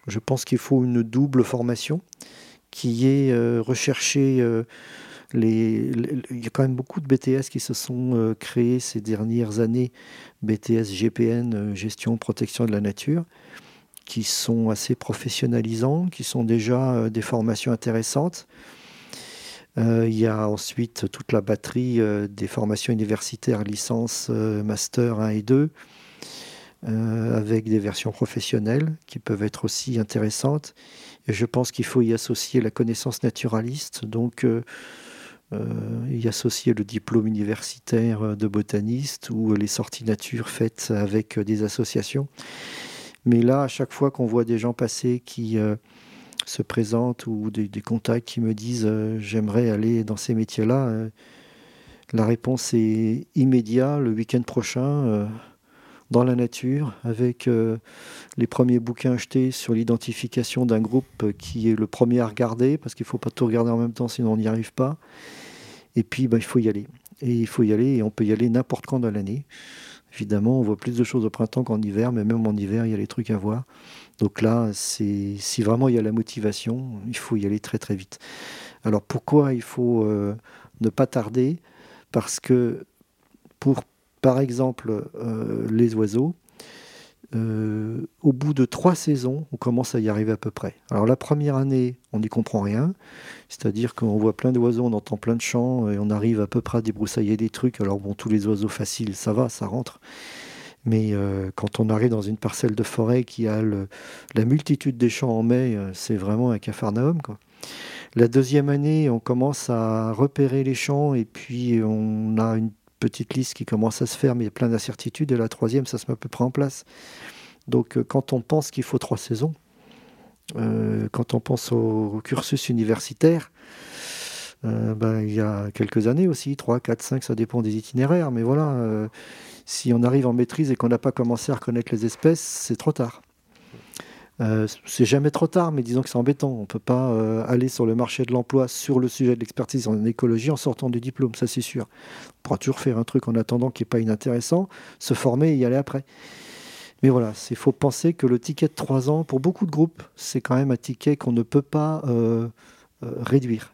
je pense qu'il faut une double formation qui est il y a quand même beaucoup de BTS qui se sont euh, créés ces dernières années, BTS GPN, euh, gestion, protection de la nature, qui sont assez professionnalisants, qui sont déjà euh, des formations intéressantes. il y a ensuite toute la batterie des formations universitaires, licence, master 1 et 2, avec des versions professionnelles qui peuvent être aussi intéressantes. Et je pense qu'il faut y associer la connaissance naturaliste, donc euh, y associer le diplôme universitaire de botaniste ou les sorties nature faites avec des associations. Mais là, à chaque fois qu'on voit des gens passer qui euh, se présentent ou des, contacts qui me disent euh, j'aimerais aller dans ces métiers-là, la réponse est immédiate le week-end prochain dans la nature avec les premiers bouquins achetés sur l'identification d'un groupe qui est le premier à regarder parce qu'il ne faut pas tout regarder en même temps sinon on n'y arrive pas. Et puis, bah, il faut y aller. Et il faut y aller, et on peut y aller n'importe quand dans l'année. Évidemment, on voit plus de choses au printemps qu'en hiver, mais même en hiver, il y a les trucs à voir. Donc là, si vraiment il y a la motivation, il faut y aller très très vite. Alors pourquoi il faut euh, ne pas tarder? Parce que pour, par exemple, euh, les oiseaux, euh, au bout de trois saisons, on commence à y arriver à peu près. Alors la première année, on n'y comprend rien, c'est-à-dire qu'on voit plein d'oiseaux, on entend plein de chants et on arrive à peu près à débroussailler des trucs. Alors bon, tous les oiseaux faciles, ça va, ça rentre. Mais euh, quand on arrive dans une parcelle de forêt qui a la multitude des chants en mai, euh, c'est vraiment un. Quoi. La deuxième année, on commence à repérer les champs et puis on a une petite liste qui commence à se faire, mais il y a plein d'incertitudes. Et la troisième, ça se met à peu près en place. Donc euh, quand on pense qu'il faut trois saisons, euh, quand on pense au, cursus universitaire, euh, ben, il y a quelques années aussi, 3, 4, 5, ça dépend des itinéraires, mais voilà, si on arrive en maîtrise et qu'on n'a pas commencé à reconnaître les espèces, c'est trop tard. Euh, c'est jamais trop tard, mais disons que c'est embêtant. On ne peut pas euh, aller sur le marché de l'emploi sur le sujet de l'expertise en écologie en sortant du diplôme, ça c'est sûr. On pourra toujours faire un truc en attendant qui n'est pas inintéressant, se former et y aller après. Mais voilà, il faut penser que le ticket de 3 ans, pour beaucoup de groupes, c'est quand même un ticket qu'on ne peut pas euh, réduire.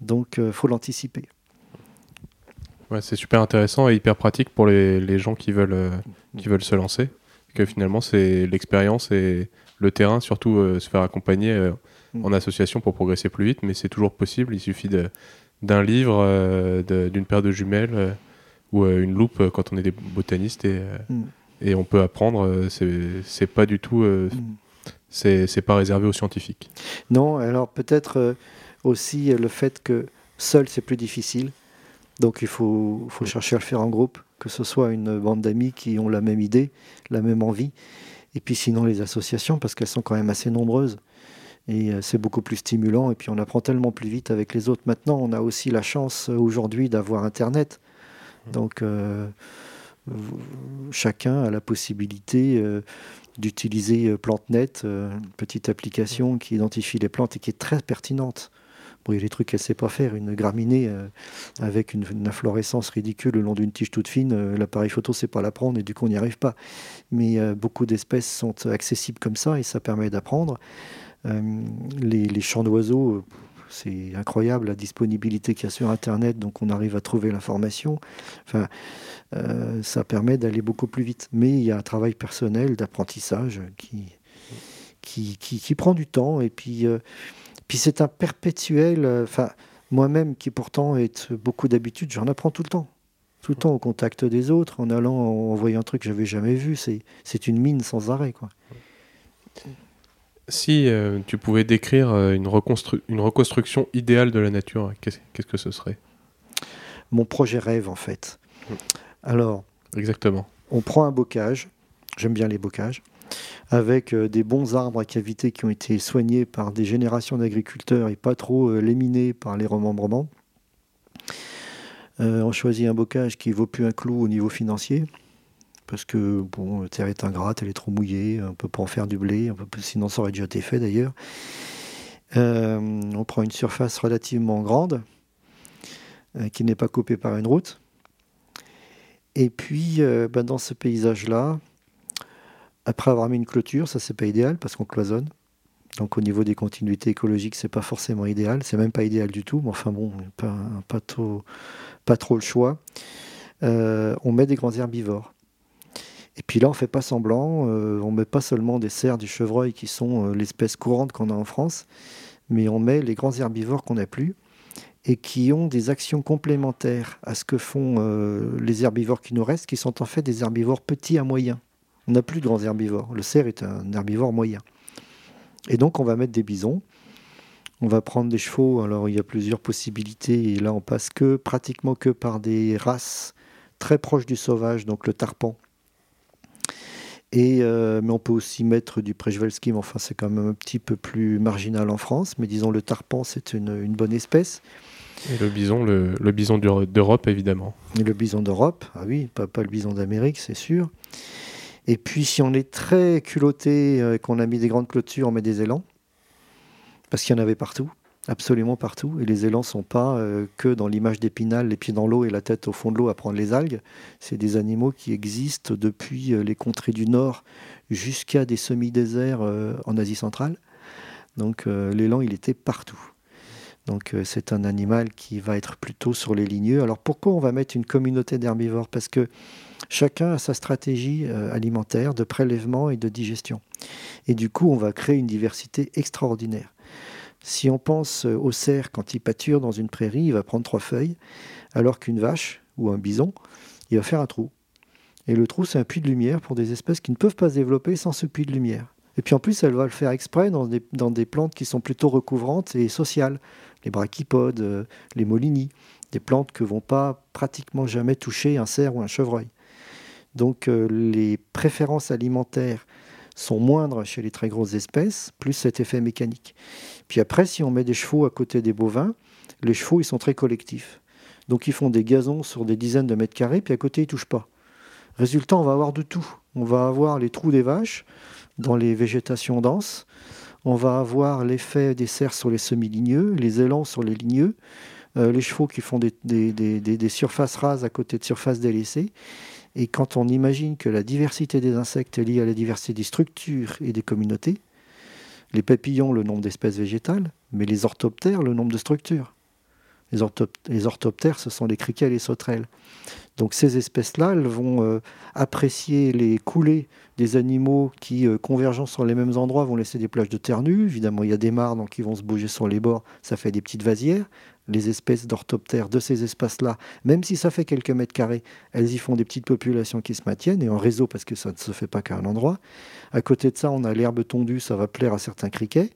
Donc il faut l'anticiper. Ouais, c'est super intéressant et hyper pratique pour les, les gens qui veulent, qui veulent se lancer que finalement c'est l'expérience et le terrain, surtout euh, se faire accompagner euh, mm. en association pour progresser plus vite, mais c'est toujours possible. Il suffit d'un livre, euh, d'une paire de jumelles ou une loupe quand on est des botanistes et, mm. et on peut apprendre. c'est pas du tout. Mm. C'est pas réservé aux scientifiques. Non, alors peut-être aussi le fait que seul c'est plus difficile. Donc il faut, faut chercher à le faire en groupe que ce soit une bande d'amis qui ont la même idée, la même envie, et puis sinon les associations, parce qu'elles sont quand même assez nombreuses. Et euh, c'est beaucoup plus stimulant, et puis on apprend tellement plus vite avec les autres. Maintenant, on a aussi la chance euh, aujourd'hui d'avoir Internet. Donc, euh, chacun a la possibilité d'utiliser PlanteNet, une petite application qui identifie les plantes et qui est très pertinente. Bon, il y a des trucs qu'elle ne sait pas faire. Une graminée euh, avec une, inflorescence ridicule le long d'une tige toute fine, euh, l'appareil photo ne sait pas la prendre et du coup on n'y arrive pas. Mais euh, beaucoup d'espèces sont accessibles comme ça et ça permet d'apprendre. Les, les, champs d'oiseaux, c'est incroyable la disponibilité qu'il y a sur Internet, donc on arrive à trouver l'information. Enfin, ça permet d'aller beaucoup plus vite. Mais il y a un travail personnel d'apprentissage qui qui, qui, qui, prend du temps et puis puis c'est un perpétuel. Euh, enfin, moi-même qui pourtant ai beaucoup d'habitude, j'en apprends tout le temps. Tout le temps au contact des autres, en allant, en voyant un truc que j'avais jamais vu. C'est une mine sans arrêt, quoi. Si euh, tu pouvais décrire euh, une, une, reconstruction idéale de la nature, qu'est-ce que ce serait? Mon projet rêve, en fait. Mmh. Alors. Exactement. On prend un bocage. J'aime bien les bocages avec euh, des bons arbres à cavité qui ont été soignés par des générations d'agriculteurs et pas trop euh, léminés par les remembrements. Euh, on choisit un bocage qui vaut plus un clou au niveau financier, parce que bon, la terre est ingrate, elle est trop mouillée, on ne peut pas en faire du blé, sinon ça aurait déjà été fait d'ailleurs. on prend une surface relativement grande, qui n'est pas coupée par une route. Et puis, ben, dans ce paysage-là, après avoir mis une clôture, ça c'est pas idéal parce qu'on cloisonne. Donc au niveau des continuités écologiques, c'est pas forcément idéal, c'est même pas idéal du tout, mais enfin bon, pas, trop, le choix. Euh, on met des grands herbivores. Et puis là, on fait pas semblant, euh, on met pas seulement des cerfs, des chevreuils qui sont euh, l'espèce courante qu'on a en France, mais on met les grands herbivores qu'on n'a plus et qui ont des actions complémentaires à ce que font les herbivores qui nous restent, qui sont en fait des herbivores petits à moyens. On n'a plus de grands herbivores. Le cerf est un herbivore moyen. Et donc, on va mettre des bisons. On va prendre des chevaux. Alors, il y a plusieurs possibilités. Et là, on passe que pratiquement que par des races très proches du sauvage, donc le tarpan. Et, euh, mais on peut aussi mettre du mais enfin, c'est quand même un petit peu plus marginal en France. Mais disons, le tarpan, c'est une, bonne espèce. Et le bison, le, bison d'Europe, évidemment. Et le bison d'Europe, ah oui, pas, pas le bison d'Amérique, c'est sûr. Et puis, si on est très culotté et euh, qu'on a mis des grandes clôtures, on met des élans, parce qu'il y en avait partout. absolument partout. Et les élans ne sont pas euh, que dans l'image d'Épinal, les pieds dans l'eau et la tête au fond de l'eau à prendre les algues. C'est des animaux qui existent depuis euh, les contrées du Nord jusqu'à des semi-déserts en Asie centrale. Donc l'élan, il était partout. Donc c'est un animal qui va être plutôt sur les ligneux. Alors pourquoi on va mettre une communauté d'herbivores? Parce que chacun a sa stratégie alimentaire de prélèvement et de digestion. Et du coup, on va créer une diversité extraordinaire. Si on pense euh, au cerf quand il pâture dans une prairie, il va prendre trois feuilles, alors qu'une vache ou un bison, il va faire un trou. Et le trou, c'est un puits de lumière pour des espèces qui ne peuvent pas se développer sans ce puits de lumière. Et puis en plus, elle va le faire exprès dans des, plantes qui sont plutôt recouvrantes et sociales. Les brachypodes, euh, les molinies, des plantes que vont pas pratiquement jamais toucher un cerf ou un chevreuil. Donc euh, les préférences alimentaires sont moindres chez les très grosses espèces, plus cet effet mécanique. Puis après, si on met des chevaux à côté des bovins, les chevaux, ils sont très collectifs. Donc ils font des gazons sur des dizaines de mètres carrés, puis à côté, ils touchent pas. Résultat, on va avoir de tout. On va avoir les trous des vaches dans les végétations denses. On va avoir l'effet des cerfs sur les semi-ligneux, les élans sur les ligneux, euh, les chevaux qui font des, surfaces rases à côté de surfaces délaissées. Et quand on imagine que la diversité des insectes est liée à la diversité des structures et des communautés, les papillons, le nombre d'espèces végétales, mais les orthoptères, le nombre de structures. Les, orthoptères, ce sont les criquets et les sauterelles. Donc ces espèces-là, elles vont euh, apprécier les coulées des animaux qui, euh, convergeant sur les mêmes endroits, vont laisser des plages de terre nue. Évidemment, il y a des mares, donc ils vont se bouger sur les bords, ça fait des petites vasières les espèces d'orthoptères de ces espaces-là, même si ça fait quelques mètres carrés, elles y font des petites populations qui se maintiennent et en réseau parce que ça ne se fait pas qu'à un endroit. À côté de ça, on a l'herbe tondue, ça va plaire à certains criquets.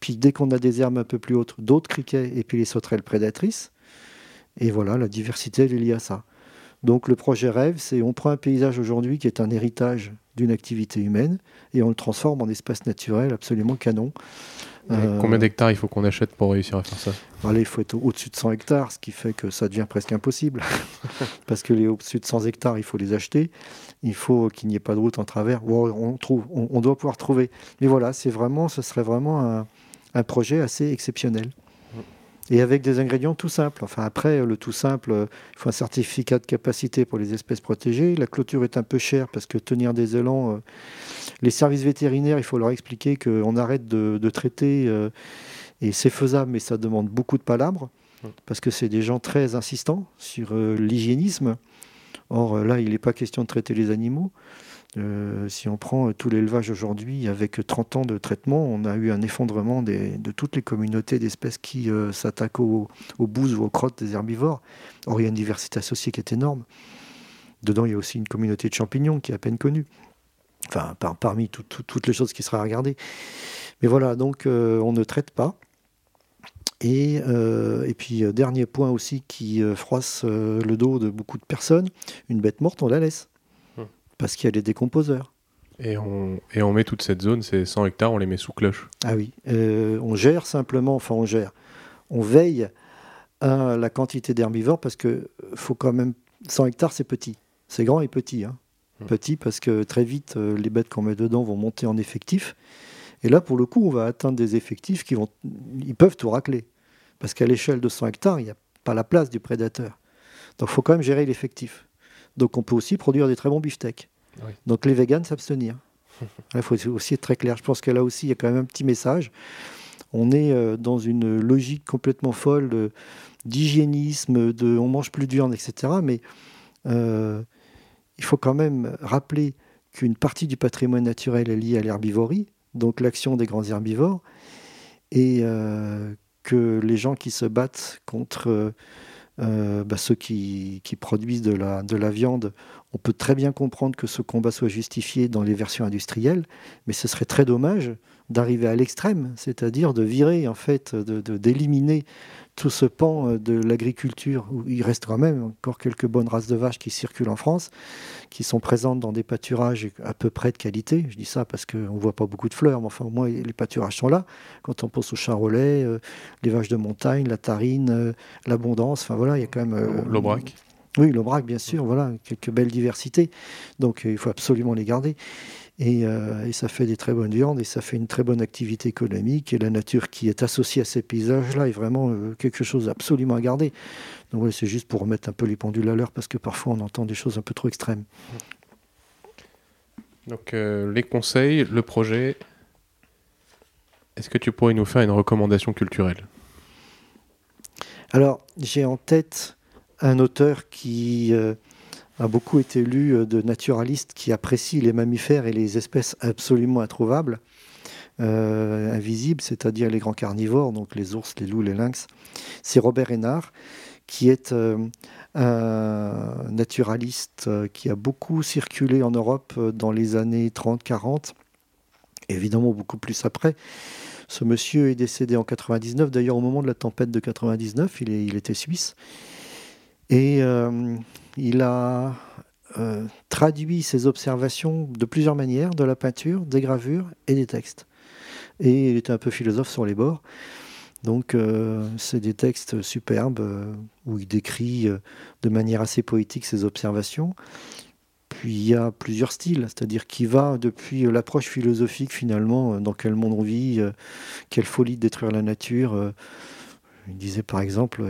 Puis dès qu'on a des herbes un peu plus hautes, d'autres criquets et puis les sauterelles prédatrices. Et voilà, la diversité elle est liée à ça. Donc le projet rêve, c'est on prend un paysage aujourd'hui qui est un héritage d'une activité humaine et on le transforme en espace naturel absolument canon. Euh, combien d'hectares il faut qu'on achète pour réussir à faire ça Il faut être au-dessus de 100 hectares, ce qui fait que ça devient presque impossible. [laughs] Parce que les au-dessus de 100 hectares, il faut les acheter. Il faut qu'il n'y ait pas de route en travers. On, trouve, on, doit pouvoir trouver. Mais voilà, c'est vraiment, ce serait vraiment un projet assez exceptionnel et avec des ingrédients tout simples. Enfin, après, le tout simple, euh, il faut un certificat de capacité pour les espèces protégées. La clôture est un peu chère parce que tenir des élans, euh, les services vétérinaires, il faut leur expliquer qu'on arrête de, traiter euh, et c'est faisable, mais ça demande beaucoup de palabres parce que c'est des gens très insistants sur l'hygiénisme. Or, là, il n'est pas question de traiter les animaux. Euh, si on prend tout l'élevage aujourd'hui, avec 30 ans de traitement, on a eu un effondrement de toutes les communautés d'espèces qui euh, s'attaquent aux, bouses ou aux crottes des herbivores. Or, il y a une diversité associée qui est énorme. Dedans, il y a aussi une communauté de champignons qui est à peine connue. Enfin, parmi toutes les choses qui seraient à regarder. Mais voilà, donc euh, on ne traite pas. Et, puis, dernier point aussi qui froisse le dos de beaucoup de personnes, une bête morte, on la laisse parce qu'il y a les décomposeurs. Et on, et on met toute cette zone, ces 100 hectares, on les met sous cloche. Ah oui, euh, on gère simplement, enfin on gère, on veille à la quantité d'herbivores parce que faut quand même, 100 hectares c'est petit, c'est grand et petit. Hein. Hum. Petit parce que très vite, euh, les bêtes qu'on met dedans vont monter en effectif. Et là, pour le coup, on va atteindre des effectifs qui vont, ils peuvent tout racler. Parce qu'à l'échelle de 100 hectares, il n'y a pas la place du prédateur. Donc il faut quand même gérer l'effectif. Donc on peut aussi produire des très bons beefsteaks. Donc les véganes s'abstenir. [laughs] Il faut aussi être très clair. Je pense que là aussi, il y a quand même un petit message. On est euh, dans une logique complètement folle d'hygiénisme, de, on mange plus de viande, etc. Mais euh, il faut quand même rappeler qu'une partie du patrimoine naturel est liée à l'herbivorie, donc l'action des grands herbivores, et euh, que les gens qui se battent contre euh, bah, ceux qui, produisent de la, de la viande, on peut très bien comprendre que ce combat soit justifié dans les versions industrielles, mais ce serait très dommage d'arriver à l'extrême, c'est-à-dire de virer, en fait, d'éliminer de, tout ce pan euh, de l'agriculture, où il reste quand même encore quelques bonnes races de vaches qui circulent en France, qui sont présentes dans des pâturages à peu près de qualité. Je dis ça parce qu'on ne voit pas beaucoup de fleurs, mais enfin au moins les pâturages sont là. Quand on pense au charolais, euh, les vaches de montagne, la tarine, euh, l'abondance, enfin voilà, il y a quand même... L'aubrac oui, l'aubrac, bien sûr, voilà, quelques belles diversités. Donc il faut absolument les garder. Et, et, ça fait des très bonnes viandes et ça fait une très bonne activité économique. Et la nature qui est associée à ces paysages-là est vraiment quelque chose absolument à garder. Donc ouais, c'est juste pour remettre un peu les pendules à l'heure parce que parfois on entend des choses un peu trop extrêmes. Donc les conseils, le projet. Est-ce que tu pourrais nous faire une recommandation culturelle? Alors j'ai en tête un auteur qui a beaucoup été lu euh, de naturalistes qui apprécient les mammifères et les espèces absolument introuvables, euh, invisibles, c'est-à-dire les grands carnivores, donc les ours, les loups, les lynx. C'est Robert Hénard, qui est euh, un naturaliste qui a beaucoup circulé en Europe dans les années 30-40, évidemment beaucoup plus après. Ce monsieur est décédé en 99, d'ailleurs au moment de la tempête de 99, il, il était suisse. Et il a euh, traduit ses observations de plusieurs manières, de la peinture, des gravures et des textes. Et il était un peu philosophe sur les bords. Donc euh, c'est des textes superbes euh, où il décrit de manière assez poétique ses observations. Puis il y a plusieurs styles, c'est-à-dire qui va depuis l'approche philosophique finalement, dans quel monde on vit, quelle folie de détruire la nature. il disait par exemple,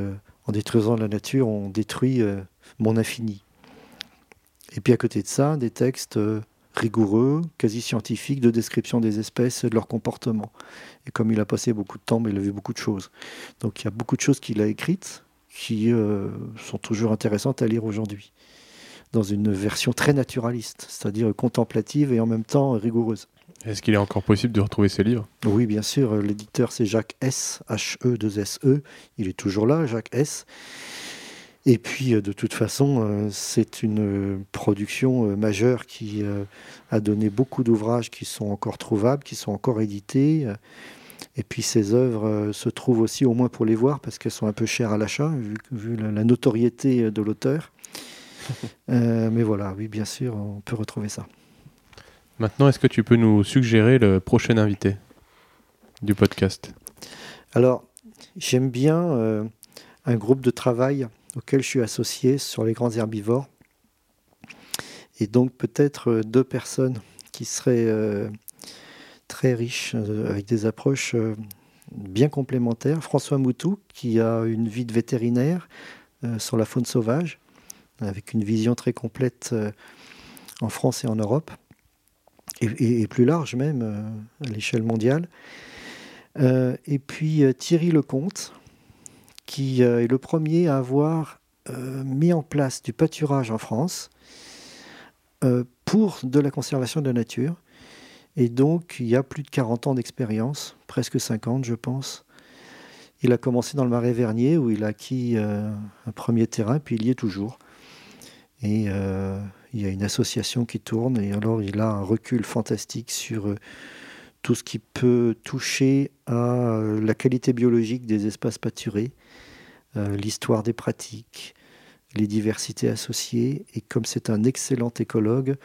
en détruisant la nature, on détruit mon infini. Et puis à côté de ça, des textes euh, rigoureux, quasi scientifiques, de description des espèces et de leur comportement. Et comme il a passé beaucoup de temps, il a vu beaucoup de choses. Donc il y a beaucoup de choses qu'il a écrites qui euh, sont toujours intéressantes à lire aujourd'hui, dans une version très naturaliste, c'est-à-dire contemplative et en même temps rigoureuse. Est-ce qu'il est encore possible de retrouver ces livres Oui, bien sûr. L'éditeur, c'est Jacques S, H-E-2-S-E. -E. Il est toujours là, Jacques S. Et puis, euh, de toute façon, euh, c'est une euh, production majeure qui a donné beaucoup d'ouvrages qui sont encore trouvables, qui sont encore édités. Et puis, ces œuvres se trouvent aussi, au moins pour les voir, parce qu'elles sont un peu chères à l'achat, vu, la notoriété de l'auteur. [laughs] mais voilà, oui, bien sûr, on peut retrouver ça. Maintenant, est-ce que tu peux nous suggérer le prochain invité du podcast? Alors, j'aime bien un groupe de travail auquel je suis associé sur les grands herbivores. Et donc peut-être euh, deux personnes qui seraient euh, très riches, euh, avec des approches bien complémentaires. François Moutou, qui a une vie de vétérinaire sur la faune sauvage, avec une vision très complète en France et en Europe, et, plus large même, à l'échelle mondiale. et puis Thierry Lecomte, qui euh, est le premier à avoir euh, mis en place du pâturage en France euh, pour de la conservation de la nature. Et donc, il y a plus de 40 ans d'expérience, presque 50, je pense. Il a commencé dans le Marais Vernier, où il a acquis un premier terrain, puis il y est toujours. Et il y a une association qui tourne, et alors il a un recul fantastique sur tout ce qui peut toucher à la qualité biologique des espaces pâturés, euh, l'histoire des pratiques, les diversités associées. Et comme c'est un excellent écologue,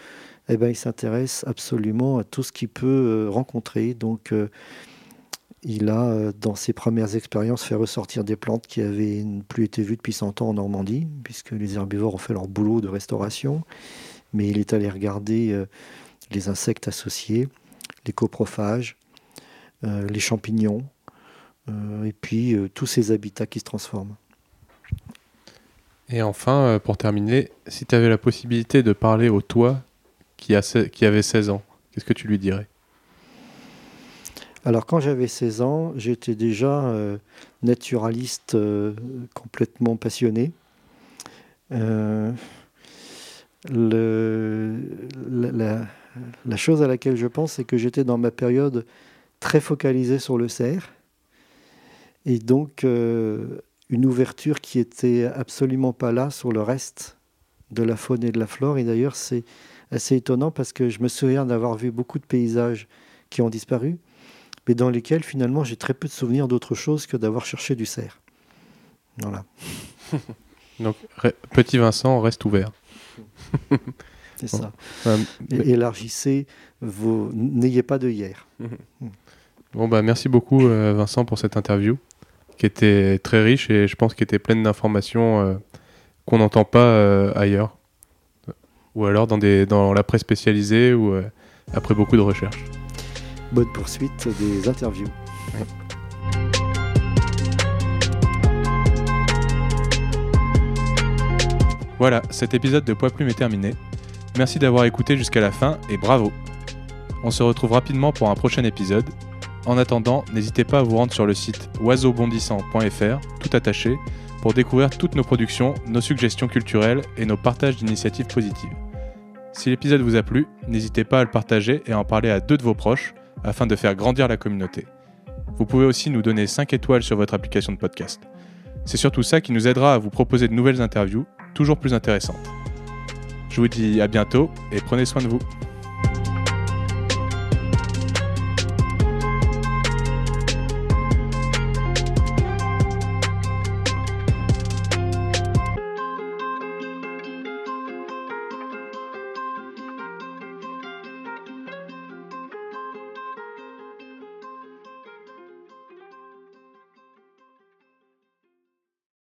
eh ben, il s'intéresse absolument à tout ce qu'il peut euh, rencontrer. Donc, euh, il a, dans ses premières expériences, fait ressortir des plantes qui avaient plus été vues depuis 100 ans en Normandie, puisque les herbivores ont fait leur boulot de restauration. Mais il est allé regarder les insectes associés, les coprophages, les champignons, euh, et puis euh, tous ces habitats qui se transforment. Et enfin, euh, pour terminer, si tu avais la possibilité de parler au toi qui avait 16 ans, qu'est-ce que tu lui dirais? Alors quand j'avais 16 ans, j'étais déjà naturaliste complètement passionné. le, la, chose à laquelle je pense, c'est que j'étais dans ma période très focalisée sur le cerf. Et donc, euh, une ouverture qui était absolument pas là sur le reste de la faune et de la flore. Et d'ailleurs, c'est assez étonnant parce que je me souviens d'avoir vu beaucoup de paysages qui ont disparu, mais dans lesquels finalement j'ai très peu de souvenirs d'autre chose que d'avoir cherché du cerf. Voilà. [laughs] Donc, petit Vincent, reste ouvert. [laughs] C'est ça. élargissez vos. N'ayez pas de hier. [laughs] Bon, bah, merci beaucoup, euh, Vincent, pour cette interview qui était très riche et je pense qu'il était pleine d'informations euh, qu'on n'entend pas euh, ailleurs. Ou alors dans, des, dans la presse spécialisée ou après beaucoup de recherches. Bonne poursuite des interviews. Voilà, cet épisode de Poids Plume est terminé. Merci d'avoir écouté jusqu'à la fin et bravo On se retrouve rapidement pour un prochain épisode. En attendant, n'hésitez pas à vous rendre sur le site oiseaubondissant.fr, tout attaché, pour découvrir toutes nos productions, nos suggestions culturelles et nos partages d'initiatives positives. Si l'épisode vous a plu, n'hésitez pas à le partager et à en parler à deux de vos proches afin de faire grandir la communauté. Vous pouvez aussi nous donner 5 étoiles sur votre application de podcast. C'est surtout ça qui nous aidera à vous proposer de nouvelles interviews toujours plus intéressantes. Je vous dis à bientôt et prenez soin de vous.